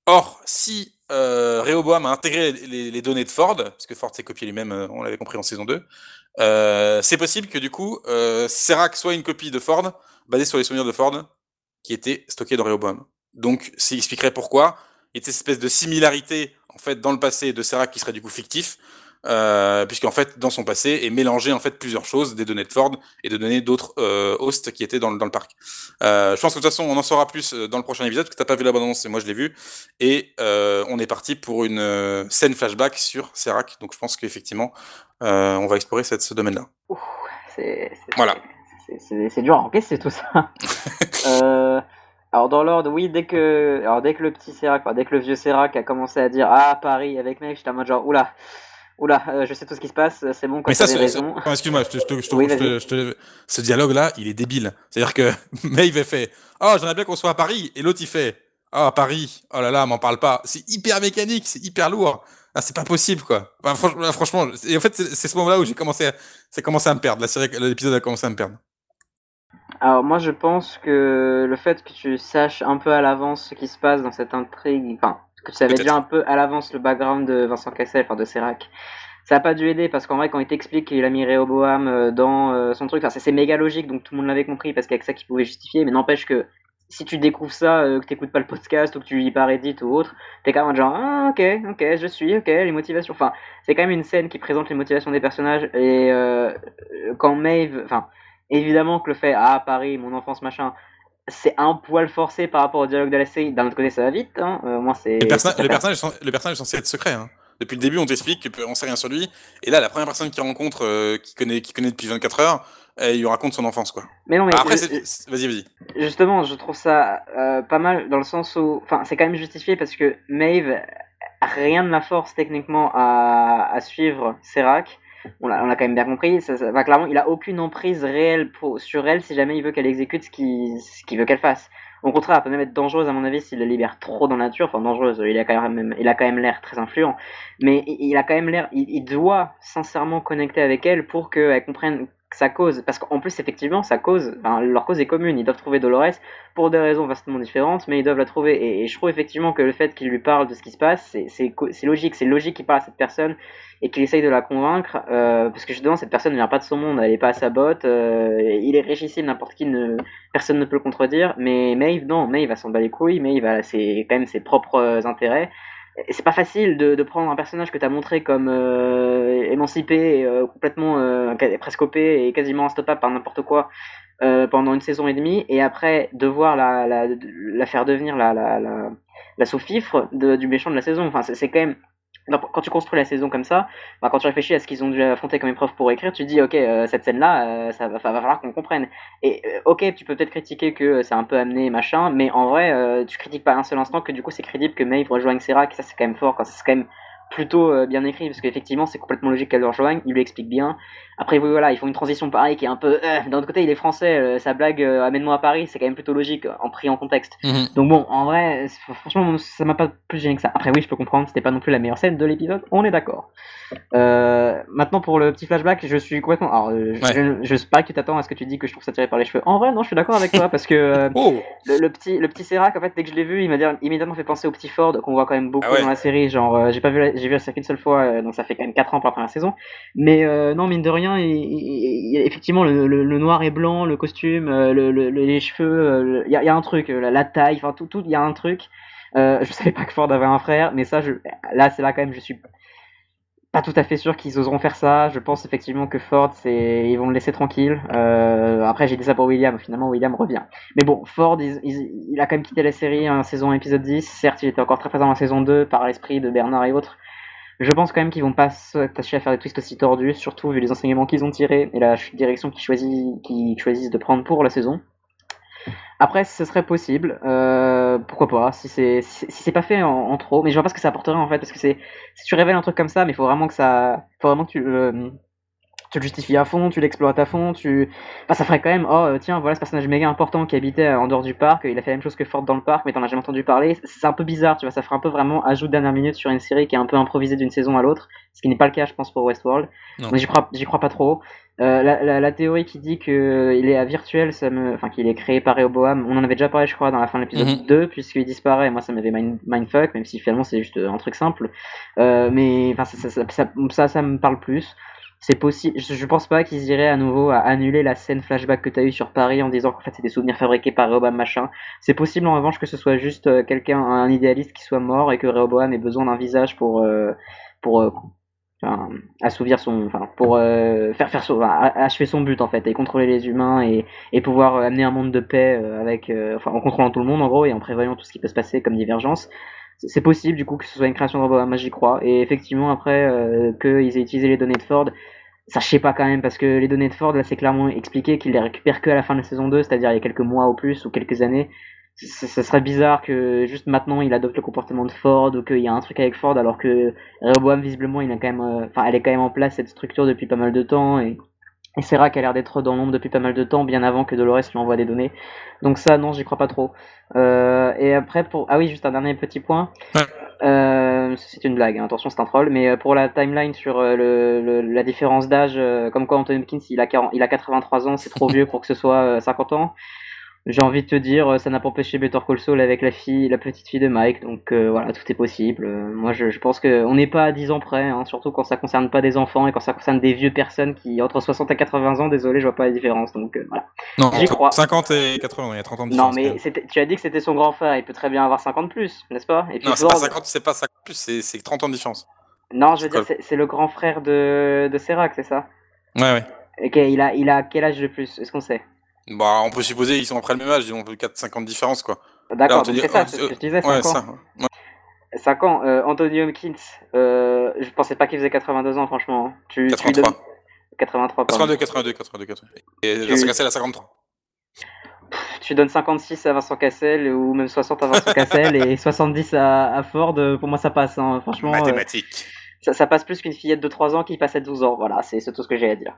Or, si euh, Rehoboam a intégré les, les, données de Ford, parce que Ford s'est copié lui-même, on l'avait compris en saison 2, euh, c'est possible que du coup, euh, Serac soit une copie de Ford, basée sur les souvenirs de Ford, qui étaient stockés dans Rehoboam. Donc, ça expliquerait pourquoi il y a cette espèce de similarité en fait dans le passé de Serac qui serait du coup fictif, euh, puisqu'en fait dans son passé est mélangé en fait plusieurs choses, des données de Ford et de données d'autres euh, hosts qui étaient dans, dans le parc. Je pense que de toute façon on en saura plus dans le prochain épisode, parce que t'as pas vu la bande annonce et moi je l'ai vu, et on est parti pour une scène flashback sur Serac, donc je pense qu'effectivement on va explorer cette, ce domaine-là. Voilà. C'est dur à encaisser tout ça. euh, alors dans l'ordre, oui, dès que, alors dès que le petit Serac, enfin, dès que le vieux Serac a commencé à dire ah Paris avec mec, j'étais en mode genre oula, oula, euh, je sais tout ce qui se passe, c'est bon. Mais ça, raison. Excuse-moi, je te, je te, oui, je te, ce dialogue-là, il est débile. C'est-à-dire que Maeve fait oh j'aimerais bien qu'on soit à Paris, et l'autre il fait oh Paris, oh là là, m'en parle pas. C'est hyper mécanique, c'est hyper lourd. Ah, c'est pas possible quoi. Enfin, franchement, franchement, et en fait c'est ce moment-là où j'ai commencé, à, c'est commencé à me perdre. La série, l'épisode a commencé à me perdre. Alors moi je pense que le fait que tu saches un peu à l'avance ce qui se passe dans cette intrigue, enfin que tu savais déjà un peu à l'avance le background de Vincent Cassel, enfin de Serac, ça a pas dû aider parce qu'en vrai quand il t'explique qu'il a mis Rehoboam euh, dans euh, son truc, enfin, c'est méga logique donc tout le monde l'avait compris parce qu'avec ça qu'il pouvait justifier, mais n'empêche que si tu découvres ça, euh, que t'écoutes pas le podcast ou que tu lis pas Reddit ou autre, t'es quand même genre ah ok ok je suis ok les motivations, enfin c'est quand même une scène qui présente les motivations des personnages et euh, quand Maeve, enfin Évidemment que le fait ah Paris, mon enfance machin, c'est un poil forcé par rapport au dialogue de la série. D'un autre côté, ça va vite. Hein. Euh, moi, c'est. Le, perso le, personnage, le personnage est censé être secret. Hein. Depuis le début, on t'explique qu'on sait rien sur lui. Et là, la première personne qu'il rencontre, euh, qui connaît, qui connaît depuis 24 heures, il lui raconte son enfance, quoi. Mais non, mais après, vas-y, vas-y. Justement, je trouve ça euh, pas mal dans le sens où, enfin, c'est quand même justifié parce que Maeve, rien ne la force techniquement à, à suivre Serac on l'a, quand même bien compris. Ça, ça, clairement, il a aucune emprise réelle pour, sur elle si jamais il veut qu'elle exécute ce qu'il, ce qu'il veut qu'elle fasse. Au contraire, elle peut même être dangereuse à mon avis s'il la libère trop dans la nature. Enfin, dangereuse, il a quand même, il a quand même l'air très influent. Mais il a quand même l'air, il, il doit sincèrement connecter avec elle pour qu'elle comprenne que cause. Parce qu'en plus, effectivement, ça cause, leur cause est commune. Ils doivent trouver Dolores pour des raisons vastement différentes, mais ils doivent la trouver. Et, je trouve effectivement que le fait qu'il lui parle de ce qui se passe, c'est logique. C'est logique qu'il parle à cette personne et qu'il essaye de la convaincre. Euh, parce que justement, cette personne ne vient pas de son monde, elle n'est pas à sa botte. Euh, il est richissible, n'importe qui, ne, personne ne peut le contredire. Mais Maeve, non, Maeve va s'en bat les couilles. Maeve, c'est quand même ses propres intérêts c'est pas facile de, prendre un personnage que tu as montré comme euh, émancipé, euh, complètement euh, presque OP et quasiment instoppable par n'importe quoi euh, pendant une saison et demie, et après devoir la, faire devenir la, la sous-fifre du méchant de la saison. Enfin, c'est quand même quand tu construis la saison comme ça, bah, quand tu réfléchis à ce qu'ils ont dû affronter comme épreuve pour écrire, tu dis ok euh, cette scène là, euh, ça va, falloir qu'on comprenne. Et euh, ok tu peux peut-être critiquer que c'est un peu amené machin, mais en vrai tu critiques pas un seul instant que du coup c'est crédible que Maeve rejoigne Serac, ça c'est quand même fort, quand c'est quand même plutôt bien écrit parce qu'effectivement c'est complètement logique qu'elle le rejoigne, il lui explique bien. Après oui voilà, ils font une transition pareille qui est un peu euh, d'un autre côté il est français, euh, sa blague amène-moi à Paris, c'est quand même plutôt logique en pris en contexte. Mhm. Donc bon, en vrai, franchement ça m'a pas plus gêné que ça. Après oui, je peux comprendre, c'était pas non plus la meilleure scène de l'épisode, on est d'accord. maintenant pour le petit flashback, je suis complètement alors je, je, sais pas que tu t'attends à ce que tu dis que je trouve ça tiré par les cheveux. En vrai, non, je suis d'accord avec toi parce que oh. le, petit le petit Serac en fait dès que je l'ai vu, il m'a immédiatement fait penser au petit Ford qu'on voit quand même beaucoup ah dans la série, genre j'ai pas vu j'ai vu la qu'une seule fois, euh, donc ça fait quand même 4 ans pour la première saison. Mais euh, non, mine de rien, effectivement, le, noir et blanc, le costume, euh, les cheveux, il y, a un truc, la, taille, enfin tout, il y a un truc. je savais pas que Ford avait un frère, mais ça, là, c'est là quand même, je suis pas tout à fait sûr qu'ils oseront faire ça. Je pense effectivement que Ford, c'est, ils vont le laisser tranquille. après, j'ai dit ça pour William. Finalement, William revient. Mais bon, Ford, il, a quand même quitté la série en saison épisode 10. Certes, il était encore très présent la saison 2 par l'esprit de Bernard et autres. Je pense quand même qu'ils vont pas s'attacher à faire des twists aussi tordus, surtout vu les enseignements qu'ils ont tirés et la direction qu'ils choisissent, qu'ils choisissent de prendre pour la saison. Après, ce serait possible, euh, pourquoi pas, si c'est si, pas fait en, trop, mais je vois pas ce que ça apporterait en fait, parce que c'est si tu révèles un truc comme ça, mais il faut vraiment que ça, faut vraiment tu euh, tu le justifies à fond, tu l'exploites à fond, tu. Enfin, ça ferait quand même, oh tiens, voilà ce personnage méga important qui habitait en dehors du parc, il a fait la même chose que Ford dans le parc, mais t'en as jamais entendu parler. C'est un peu bizarre, tu vois, ça ferait un peu vraiment ajout de dernière minute sur une série qui est un peu improvisée d'une saison à l'autre, ce qui n'est pas le cas, je pense, pour Westworld. Mais j'y crois, j'y crois pas trop. Euh, la, la, théorie qui dit qu'il est à virtuel, ça me, enfin qu'il est créé par Rehoboam, on en avait déjà parlé, je crois, dans la fin de l'épisode 2, mhm. puisqu'il disparaît. Moi, ça m'avait mindfuck, même si finalement c'est juste un truc simple. Euh, mais enfin, ça ça, ça, ça, ça, me parle plus c'est possible. Je, pense pas qu'ils iraient à nouveau à annuler la scène flashback que tu as eu sur Paris en disant qu'en fait c'est des souvenirs fabriqués par Rehoboam machin. C'est possible en revanche que ce soit juste euh, quelqu'un, un idéaliste qui soit mort et que Rehoboam ait besoin d'un visage pour euh, pour euh, assouvir son, enfin pour faire faire son, achever son but en fait et contrôler les humains et, et pouvoir amener un monde de paix avec, enfin en contrôlant tout le monde en gros et en prévoyant tout ce qui peut se passer comme divergence c'est possible du coup que ce soit une création de Rehoboam, j'y crois. Et effectivement, après euh, qu'ils aient utilisé les données de Ford, ça je sais pas quand même, parce que les données de Ford, là c'est clairement expliqué qu'ils les récupèrent que à la fin de la saison 2, c'est-à-dire il y a quelques mois ou plus, ou quelques années. Ça serait bizarre que juste maintenant il adopte le comportement de Ford ou qu'il y a un truc avec Ford alors que Rehoboam visiblement il a quand même, euh, elle est quand même en place cette structure depuis pas mal de temps et et Serra qui a l'air d'être dans l'ombre depuis pas mal de temps, bien avant que Dolores lui envoie des données. Donc ça, non, j'y crois pas trop. Euh, et après, pour... Ah oui, juste un dernier petit point. Euh, c'est une blague, hein. attention, c'est un troll. Mais euh, pour la timeline sur euh, le, la différence d'âge, comme quoi Anthony Hopkins, il a, il a 83 ans, c'est trop vieux pour que ce soit 50 ans j'ai envie de te dire, euh, ça n'a pas empêché Better Call Saul avec la fille, la petite fille de Mike, donc euh, voilà, tout est possible. Euh, moi, je, je pense qu'on n'est pas à 10 ans près, hein, surtout quand ça concerne pas des enfants et quand ça concerne des vieux personnes qui, entre 60 et 80 ans, désolé, je vois pas la différence, donc voilà. Non, J'y crois. 50 et 80, il y a 30 ans de différence. Non, mais tu as dit que c'était son grand frère, il peut très bien avoir 50 plus, n'est-ce pas? Et puis Non, c'est pas 50, c'est pas 50 plus, c'est 30 ans de différence. Non, je veux dire, c'est le grand frère de, de Serac, c'est ça? Ouais, ouais. Ok, il a, il a quel âge de plus Est-ce qu'on sait? Bah, on peut supposer qu'ils sont après le même âge, ils ont 4-5 ans de différence, quoi. D'accord, c'est ça, c'est ce que je disais, 5 ouais, ans. Ça, ouais. 5 ans, euh, Anthony Hopkins, euh, je pensais pas qu'il faisait 82 ans, franchement. Tu, 83. Tu donnes... 83, pardon. 82, 82, 82, 82. Et tu... Vincent Cassel à 53. tu donnes 56 à Vincent Cassel ou même 60 à Vincent Cassel et 70 à, à, Ford, pour moi ça passe, hein. franchement. Euh, Mathématiques. Euh, ça, ça, passe plus qu'une fillette de 3 ans qui passe à 12 ans, voilà, c'est tout ce que j'ai à dire.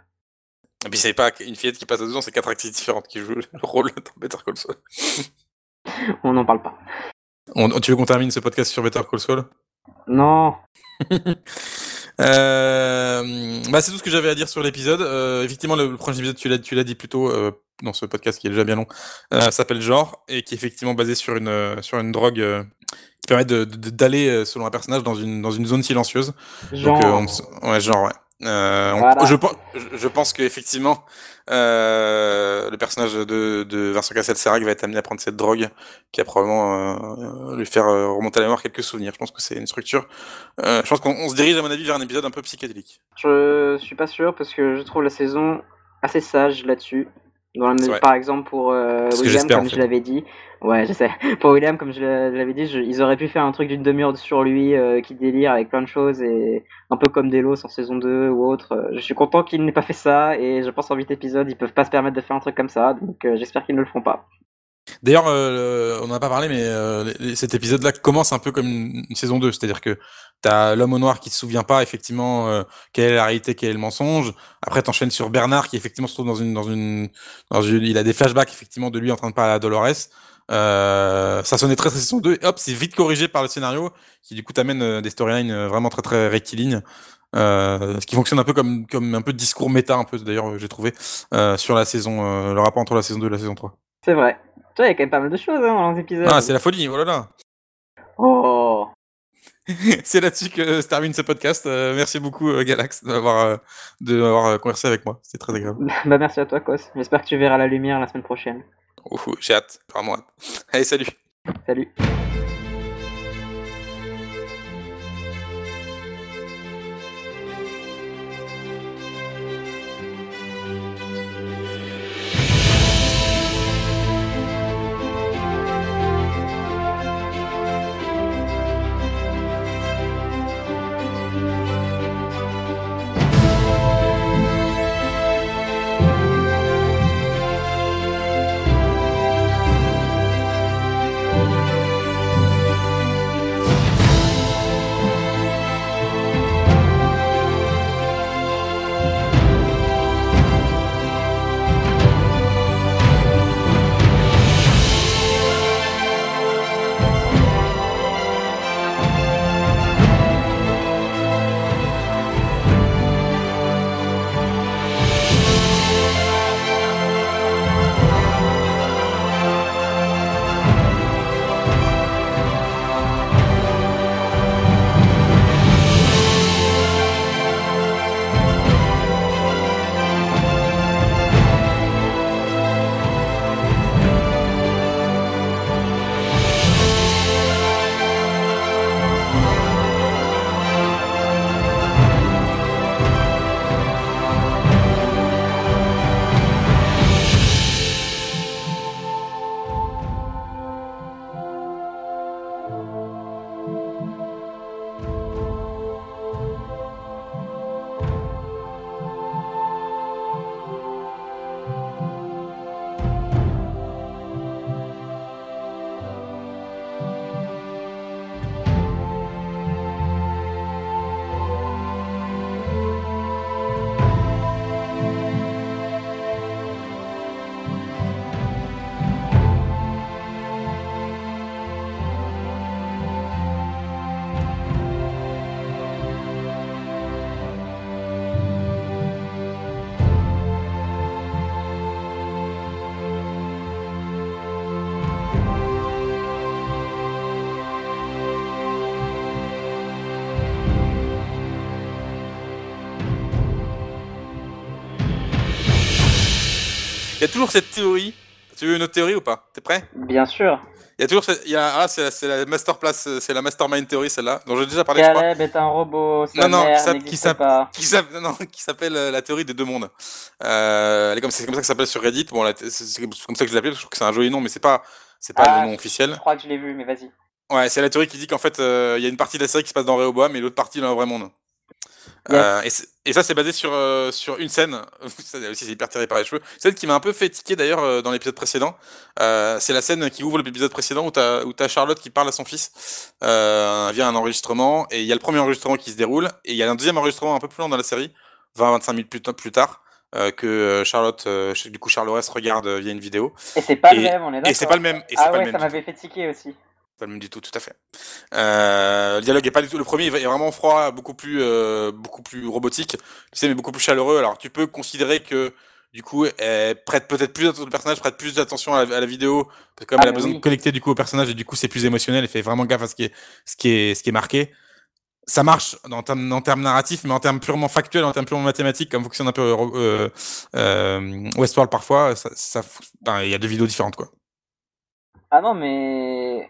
Et puis c'est pas une fillette qui passe à 12 ans, c'est quatre actrices différentes qui jouent le rôle dans Better Call Saul. On n'en parle pas. On, tu veux qu'on termine ce podcast sur Better Call Saul? Non. Euh, bah, c'est tout ce que j'avais à dire sur l'épisode. Euh, effectivement, le, prochain épisode, tu l'as, tu l'as dit plutôt euh, dans ce podcast qui est déjà bien long, euh, s'appelle Genre et qui est effectivement basé sur une sur une drogue euh, qui permet de, de- d'aller euh, selon un personnage dans une dans une zone silencieuse. Genre, Donc, euh, on ouais, genre, ouais. Euh, Voilà. je, pen- je- je pense qu'effectivement, euh, le personnage de, de Vincent Cassel-Serac va être amené à prendre cette drogue qui va probablement euh, lui faire euh, remonter à la mémoire quelques souvenirs. Je pense que c'est une structure. je pense qu'on on se dirige, à mon avis, vers un épisode un peu psychédélique. je suis pas sûr parce que je trouve la saison assez sage là-dessus. Dans par exemple pour euh, William, comme en je l'avais dit. Ouais, je sais. Pour William, comme je l'a- je l'avais dit, je- ils auraient pu faire un truc d'une demi-heure sur lui euh, qui délire avec plein de choses et un peu comme Delos en saison 2 ou autre. Euh, Je suis content qu'ils n'aient pas fait ça et je pense en 8 épisodes, ils peuvent pas se permettre de faire un truc comme ça. Donc euh, j'espère qu'ils ne le feront pas. D'ailleurs, euh, on n'en a pas parlé, mais euh, cet épisode-là commence un peu comme une, saison 2, c'est-à-dire que t'as l'homme au noir qui se souvient pas effectivement euh, quelle est la réalité, quel est le mensonge. Après, t'enchaînes sur Bernard qui effectivement se trouve dans une, dans une, dans une, il a des flashbacks effectivement de lui en train de parler à Dolores. Ça sonnait très très saison 2 et hop, c'est vite corrigé par le scénario qui du coup t'amène des storylines vraiment très très rectilignes. Ce qui fonctionne un peu comme comme un peu de discours méta un peu d'ailleurs j'ai trouvé sur la saison le rapport entre la saison 2 et la saison 3. C'est vrai. Tu vois, il y a quand même pas mal de choses hein, dans les épisodes. Ah, c'est la folie, oh là là. Oh C'est là-dessus que se termine ce podcast. Euh, merci beaucoup euh, Galax d'avoir euh, conversé avec moi. C'était très agréable. Bah merci à toi, Kos. J'espère que tu verras la lumière la semaine prochaine. J'ai hâte, vraiment hâte. Allez, salut. Salut. Y a toujours cette théorie. Tu veux une autre théorie ou pas? T'es prêt? Bien sûr. Il y a toujours il y a... Ah, c'est la, la master place, c'est la mastermind théorie celle-là, dont j'ai déjà parlé. Caleb est un robot, sa Non, non, mère non, qui s'appelle euh, la théorie des deux mondes. Euh, elle est comme, c'est comme ça que ça s'appelle sur Reddit. Bon, c'est comme ça que je l'appelle. Je trouve que c'est un joli nom, mais c'est pas, c'est pas Ah, le nom officiel. Je crois que je l'ai vu, mais vas-y. Ouais, c'est la théorie qui dit qu'en fait, euh, il y a une partie de la série qui se passe dans Rehoboam et l'autre partie dans le vrai monde. Yes. Euh, et, ça, c'est basé sur, euh, sur une scène. ça aussi, c'est hyper tiré par les cheveux. Celle qui m'a un peu fait tiquer d'ailleurs euh, dans l'épisode précédent. Euh, c'est la scène qui ouvre l'épisode précédent où t'as où t'as Charlotte qui parle à son fils euh, via un enregistrement. Et il y a le premier enregistrement qui se déroule. Et il y a un deuxième enregistrement un peu plus long dans la série, 20-25 minutes plus, plus tard, euh, que Charlotte, euh, du coup Charles regarde euh, via une vidéo. Et c'est pas Et- le même, on est d'accord. Et c'est pas le même. Et c'est Ah pas ouais, le ça même. m'avait fait tiquer aussi. Pas le même du tout, tout à fait. Euh, le dialogue est pas du tout. Le premier est vraiment froid, beaucoup plus, euh, beaucoup plus robotique. Tu sais, mais beaucoup plus chaleureux. Alors, tu peux considérer que du coup, elle prête peut-être plus d'attention au personnage, prête plus d'attention à, la vidéo, parce que comme ah, elle a besoin de connecter du coup au personnage et du coup c'est plus émotionnel, elle fait vraiment gaffe à ce qui est, ce qui est, ce qui est marqué. Ça marche en termes, en termes narratifs, mais en termes purement factuels, en termes purement mathématiques, comme fonctionne un peu euh, euh, Westworld parfois, ça, ça, il y a deux vidéos différentes quoi. Ah non, mais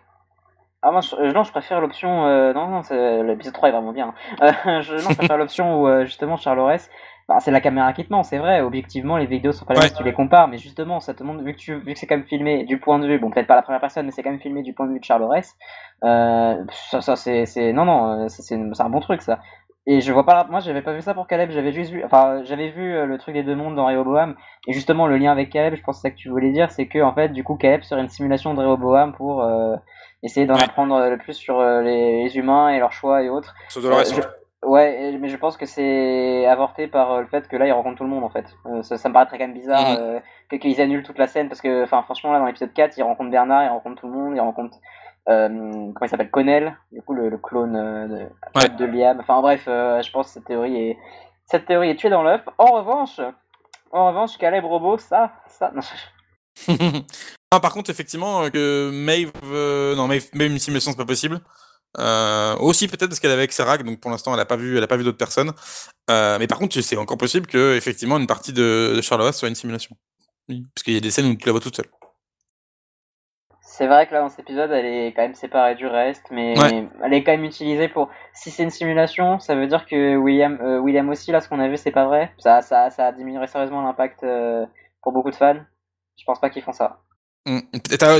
ah moi, je, non, je préfère l'option. Euh, non, non, l'épisode 3 est vraiment bien. Hein. je, non, je préfère l'option où justement Charles Aurès bah, c'est la caméra qui te ment, c'est vrai. Objectivement, les vidéos sont pas mêmes si tu les compares, mais justement, ça te montre, vu que, tu, vu que c'est quand même filmé du point de vue, bon, peut-être pas la première personne, mais c'est quand même filmé du point de vue de Charles Aurès. Euh, ça, ça c'est, non, non, c'est, un bon truc, ça. Et je vois pas, moi, j'avais pas vu ça pour Caleb, j'avais juste vu, enfin, j'avais vu euh, le truc des deux mondes dans Rehoboam, et justement, le lien avec Caleb, je pense que c'est ça que tu voulais dire, c'est que, en fait, du coup, Caleb serait une simulation de Rehoboam pour, euh, essayer d'en apprendre le plus sur les, humains et leurs choix et autres. Sur Dolores, Ouais, mais je pense que c'est avorté par euh, le fait que là, ils rencontrent tout le monde en fait. Euh, ça, me paraît très quand même bizarre mhm. euh, qu'ils annulent toute la scène parce que, enfin, franchement, là, dans l'épisode 4, ils rencontrent Bernard, ils rencontrent tout le monde, ils rencontrent. comment il s'appelle Connell, du coup, le, clone de, de, Liam. Enfin, bref, je pense que cette théorie est, cette théorie est tuée dans l'œuf. En revanche, en revanche, Caleb Robot, ça, ça. ah, par contre, effectivement, que Maeve. non, Maeve, Maeve une simulation, c'est pas possible. Euh, aussi peut-être parce qu'elle est avec Serac, donc pour l'instant elle n'a pas vu, elle a pas vu d'autres personnes. Euh, mais par contre, c'est encore possible que effectivement une partie de, de Charlotte soit une simulation, oui, parce qu'il y a des scènes où tu la vois toute seule. C'est vrai que là dans cet épisode, elle est quand même séparée du reste, mais elle est quand même utilisée pour. Si c'est une simulation, ça veut dire que William, euh, William aussi là, ce qu'on a vu, c'est pas vrai. Ça, ça, ça diminuerait sérieusement l'impact euh, pour beaucoup de fans. Je pense pas qu'ils font ça. Mmh.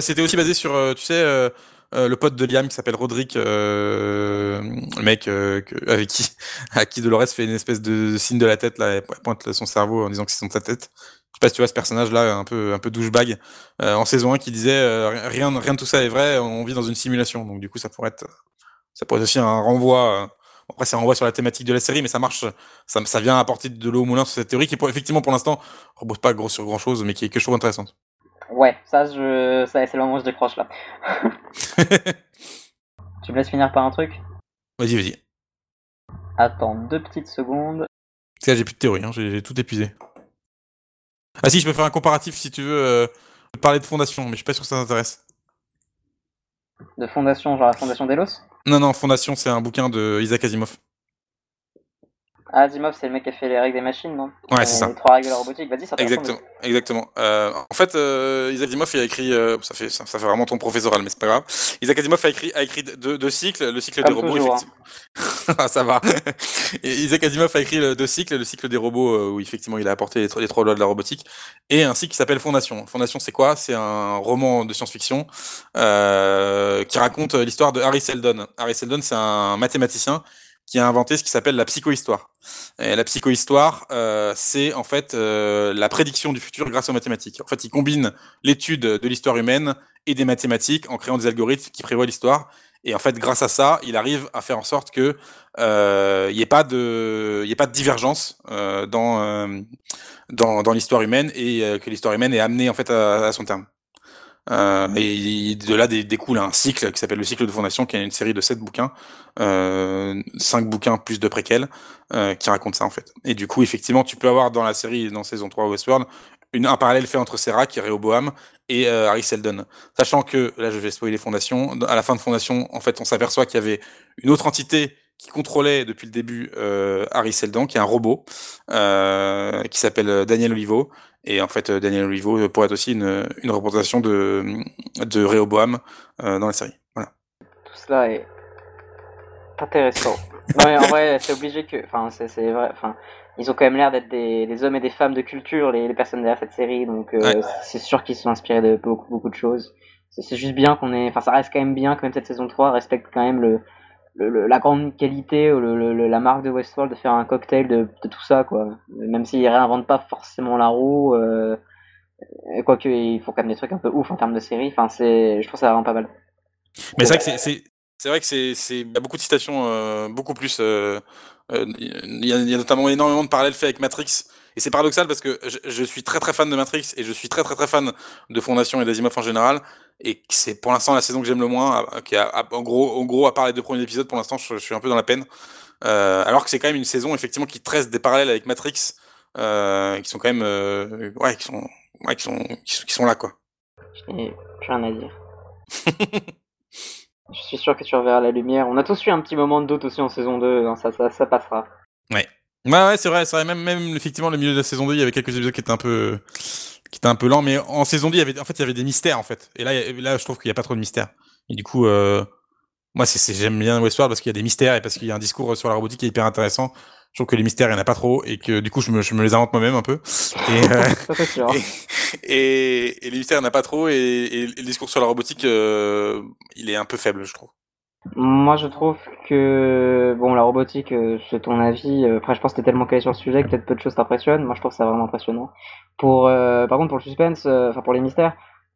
C'était aussi basé sur, tu sais euh, le pote de Liam qui s'appelle Roderick, euh, le mec euh, avec qui, à qui Dolores fait une espèce de signe de la tête là, elle pointe son cerveau en disant que c'est son sa tête. Je sais pas si tu vois ce personnage là, un peu un peu douchebag, en saison 1 qui disait rien rien de tout ça est vrai, on vit dans une simulation. Donc du coup ça pourrait être ça pourrait être aussi un renvoi. Après, c'est un renvoi sur la thématique de la série, mais ça marche, ça, ça vient apporter de l'eau au moulin sur cette théorie qui, effectivement, pour l'instant, repose pas gros sur grand chose, mais qui est quelque chose d'intéressant. Ouais, ça, je... ça c'est le moment où je décroche là. tu me laisses finir par un truc? Vas-y, vas-y. Attends deux petites secondes. C'est là, j'ai plus de théorie, hein, j'ai tout épuisé. Ah si, je peux faire un comparatif si tu veux euh, parler de fondation, mais je suis pas sûr que ça t'intéresse. De fondation, genre la fondation Delos? Non, non, fondation, c'est un bouquin de Isaac Asimov. Ah, Asimov, c'est le mec qui a fait les règles des machines, non? Ouais, c'est ça. Les trois règles de la robotique. Vas-y, ça Exactement, exactement. Euh, en fait, euh, Isaac Asimov, il a écrit, euh, ça fait, ça, fait vraiment ton professoral, mais c'est pas grave. Isaac Asimov a écrit, a écrit deux, deux cycles, le cycle des robots, effectivement. ah, ça va. et Isaac Asimov a écrit deux cycles, le cycle des robots, où effectivement il a apporté les, les, trois lois de la robotique, et un cycle qui s'appelle Fondation. Fondation, c'est quoi? C'est un roman de science-fiction qui raconte l'histoire de Harry Seldon. Harry Seldon, c'est un mathématicien qui a inventé ce qui s'appelle la psychohistoire. La psychohistoire, euh, c'est en fait euh, la prédiction du futur grâce aux mathématiques. En fait, il combine l'étude de l'histoire humaine et des mathématiques en créant des algorithmes qui prévoient l'histoire. Et en fait, grâce à ça, il arrive à faire en sorte que euh, il n'y ait pas de, divergence dans, l'histoire humaine et que l'histoire humaine est amenée en fait à son terme. Euh, et de là découle un cycle qui s'appelle le cycle de fondation, qui est une série de sept bouquins, euh, cinq bouquins plus de préquels, euh, qui racontent ça en fait. Et du coup, effectivement, tu peux avoir dans la série, dans saison 3 Westworld, une, un parallèle fait entre Serra, qui est Rehoboam, et euh, Harry Seldon. Sachant que, là je vais spoiler Fondation, à la fin de Fondation, en fait, on s'aperçoit qu'il y avait une autre entité qui contrôlait depuis le début euh, Harry Seldon, qui est un robot, euh, qui s'appelle Daniel Olivo, et en fait, euh, Daniel Olivo euh, pourrait être aussi une, une représentation de, de Rehoboam euh, dans la série. Voilà. Tout cela est intéressant. ouais, en vrai, c'est obligé que. Enfin, c'est vrai. Enfin, ils ont quand même l'air d'être des, des, hommes et des femmes de culture, les, les personnes derrière cette série. Donc, euh, c'est sûr qu'ils sont inspirés de beaucoup, beaucoup de choses. C'est juste bien qu'on ait. Enfin, ça reste quand même bien que même cette saison 3 respecte quand même le, la grande qualité la marque de Westworld de faire un cocktail de, tout ça quoi. Même s'ils réinventent pas forcément la roue euh, quoique ils font quand même des trucs un peu ouf en termes de série. Enfin c'est je trouve ça vraiment pas mal. Mais c'est vrai que c'est y a beaucoup de citations euh, beaucoup plus euh, il y, a, notamment énormément de parallèles faits avec Matrix. Et c'est paradoxal parce que je, je, suis très très fan de Matrix et je suis très très très fan de Fondation et d'Asimov en général et c'est pour l'instant la saison que j'aime le moins. Qui a, en gros, en gros, à part les deux premiers épisodes, pour l'instant, je, suis un peu dans la peine. alors que c'est quand même une saison effectivement qui tresse des parallèles avec Matrix, qui sont quand même, ouais, qui sont, ouais, qui sont, qui sont, là quoi. Je n'ai plus rien à dire. Je suis sûr que tu reverras la lumière. On a tous eu un petit moment de doute aussi en saison 2, hein, ça, ça, ça, passera. Ouais. Ouais, ouais, c'est vrai, c'est vrai. Même, même, effectivement, le milieu de la saison 2, il y avait quelques épisodes qui étaient un peu, qui étaient un peu lents, mais en saison 2, il y avait, en fait, il y avait des mystères, en fait. Et là, là, je trouve qu'il n'y a pas trop de mystères. Et du coup, euh, moi, c'est, j'aime bien Westworld parce qu'il y a des mystères et parce qu'il y a un discours sur la robotique qui est hyper intéressant. Je trouve que les mystères, il n'y en a pas trop et que du coup, je me, je me les invente moi-même un peu. Et, euh, et, et, les mystères, il n'y en a pas trop et, et, le discours sur la robotique, euh, il est un peu faible, je trouve. Moi, je trouve que bon, la robotique, euh, c'est ton avis. Euh, après, je pense que t'es tellement calé sur le sujet que peut-être peu de choses t'impressionnent. Moi, je trouve ça vraiment impressionnant. Pour, euh, par contre, pour le suspense, enfin pour les mystères,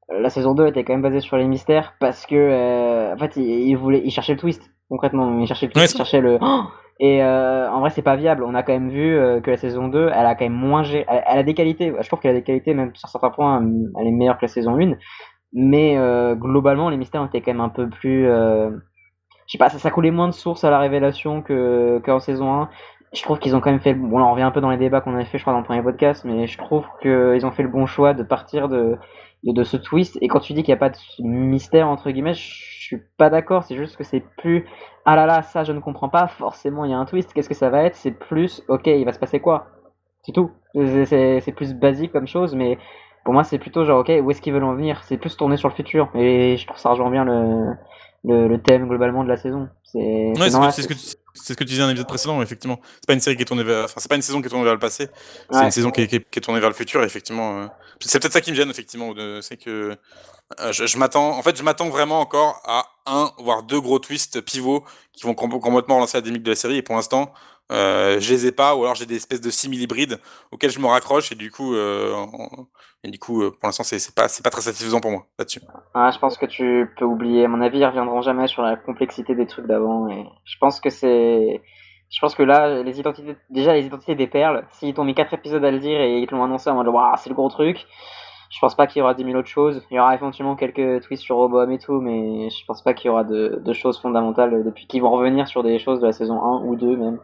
la saison 2 était quand même basée sur les mystères parce que, en fait, il, voulait, il cherchait le twist concrètement. Il cherchait le twist, il cherchait le. et en vrai, c'est pas viable. On a quand même vu que la saison 2, elle a quand même moins elle, elle, a des qualités. Je trouve qu'elle a des qualités, même sur certains points, elle est meilleure que la saison 1. Mais globalement, les mystères étaient quand même un peu plus je sais pas, ça, ça coulait moins de sources à la révélation que qu'en saison 1. Je trouve qu'ils ont quand même fait, bon là on revient un peu dans les débats qu'on avait fait je crois dans le premier podcast, mais je trouve qu'ils ont fait le bon choix de partir de, de, ce twist. Et quand tu dis qu'il n'y a pas de mystère entre guillemets, je suis pas d'accord, c'est juste que c'est plus, ah là là, ça je ne comprends pas, forcément il y a un twist, qu'est-ce que ça va être? C'est plus, ok, il va se passer quoi? C'est tout. C'est plus basique comme chose, mais pour moi c'est plutôt genre, ok, où est-ce qu'ils veulent en venir? C'est plus tourner sur le futur. Et je trouve ça rejoint bien le le, thème globalement de la saison. C'est c'est ce, que tu, ce que tu disais dans l'épisode précédent, effectivement. C'est pas une série qui est tournée vers, enfin, c'est pas une saison qui est tournée vers le passé, c'est une saison qui est, qui, est, tournée vers le futur, effectivement. Euh. C'est peut-être ça qui me gêne, effectivement, c'est que euh, je, m'attends, en fait, je m'attends vraiment encore à un, voire deux gros twists pivots qui vont complètement relancer la dynamique de la série, et pour l'instant, euh, je les ai pas, ou alors j'ai des espèces de simili hybrides auxquels je me raccroche, et du coup, euh, et du coup, euh, pour l'instant, c'est pas, pas très satisfaisant pour moi là-dessus. Ah, je pense que tu peux oublier. À mon avis, ils reviendront jamais sur la complexité des trucs d'avant. Et je pense que c'est, je pense que là, les identités, déjà les identités des perles, s'ils t'ont mis quatre épisodes à le dire et ils te l'ont annoncé en mode, waouh, c'est le gros truc. Je pense pas qu'il y aura 10 000 autres choses. Il y aura éventuellement quelques twists sur Roboham et tout, mais je pense pas qu'il y aura de, de choses fondamentales depuis qu'ils vont revenir sur des choses de la saison 1 ou 2 même.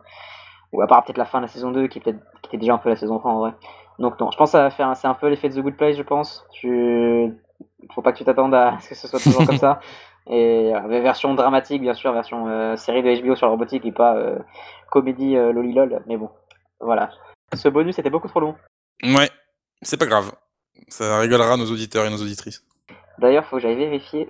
Ou à part peut-être la fin de la saison 2 qui, peut qui était déjà un peu la saison 3 en vrai. Donc non, je pense que ça va faire, c'est un peu l'effet de The Good Place, je pense. Tu, faut pas que tu t'attendes à ce que ce soit toujours comme ça. Et euh, version dramatique, bien sûr, version euh, série de HBO sur la robotique et pas euh, comédie lolilol. Mais bon, voilà. Ce bonus était beaucoup trop long. Ouais, c'est pas grave. Ça rigolera nos auditeurs et nos auditrices. D'ailleurs, faut que j'aille vérifier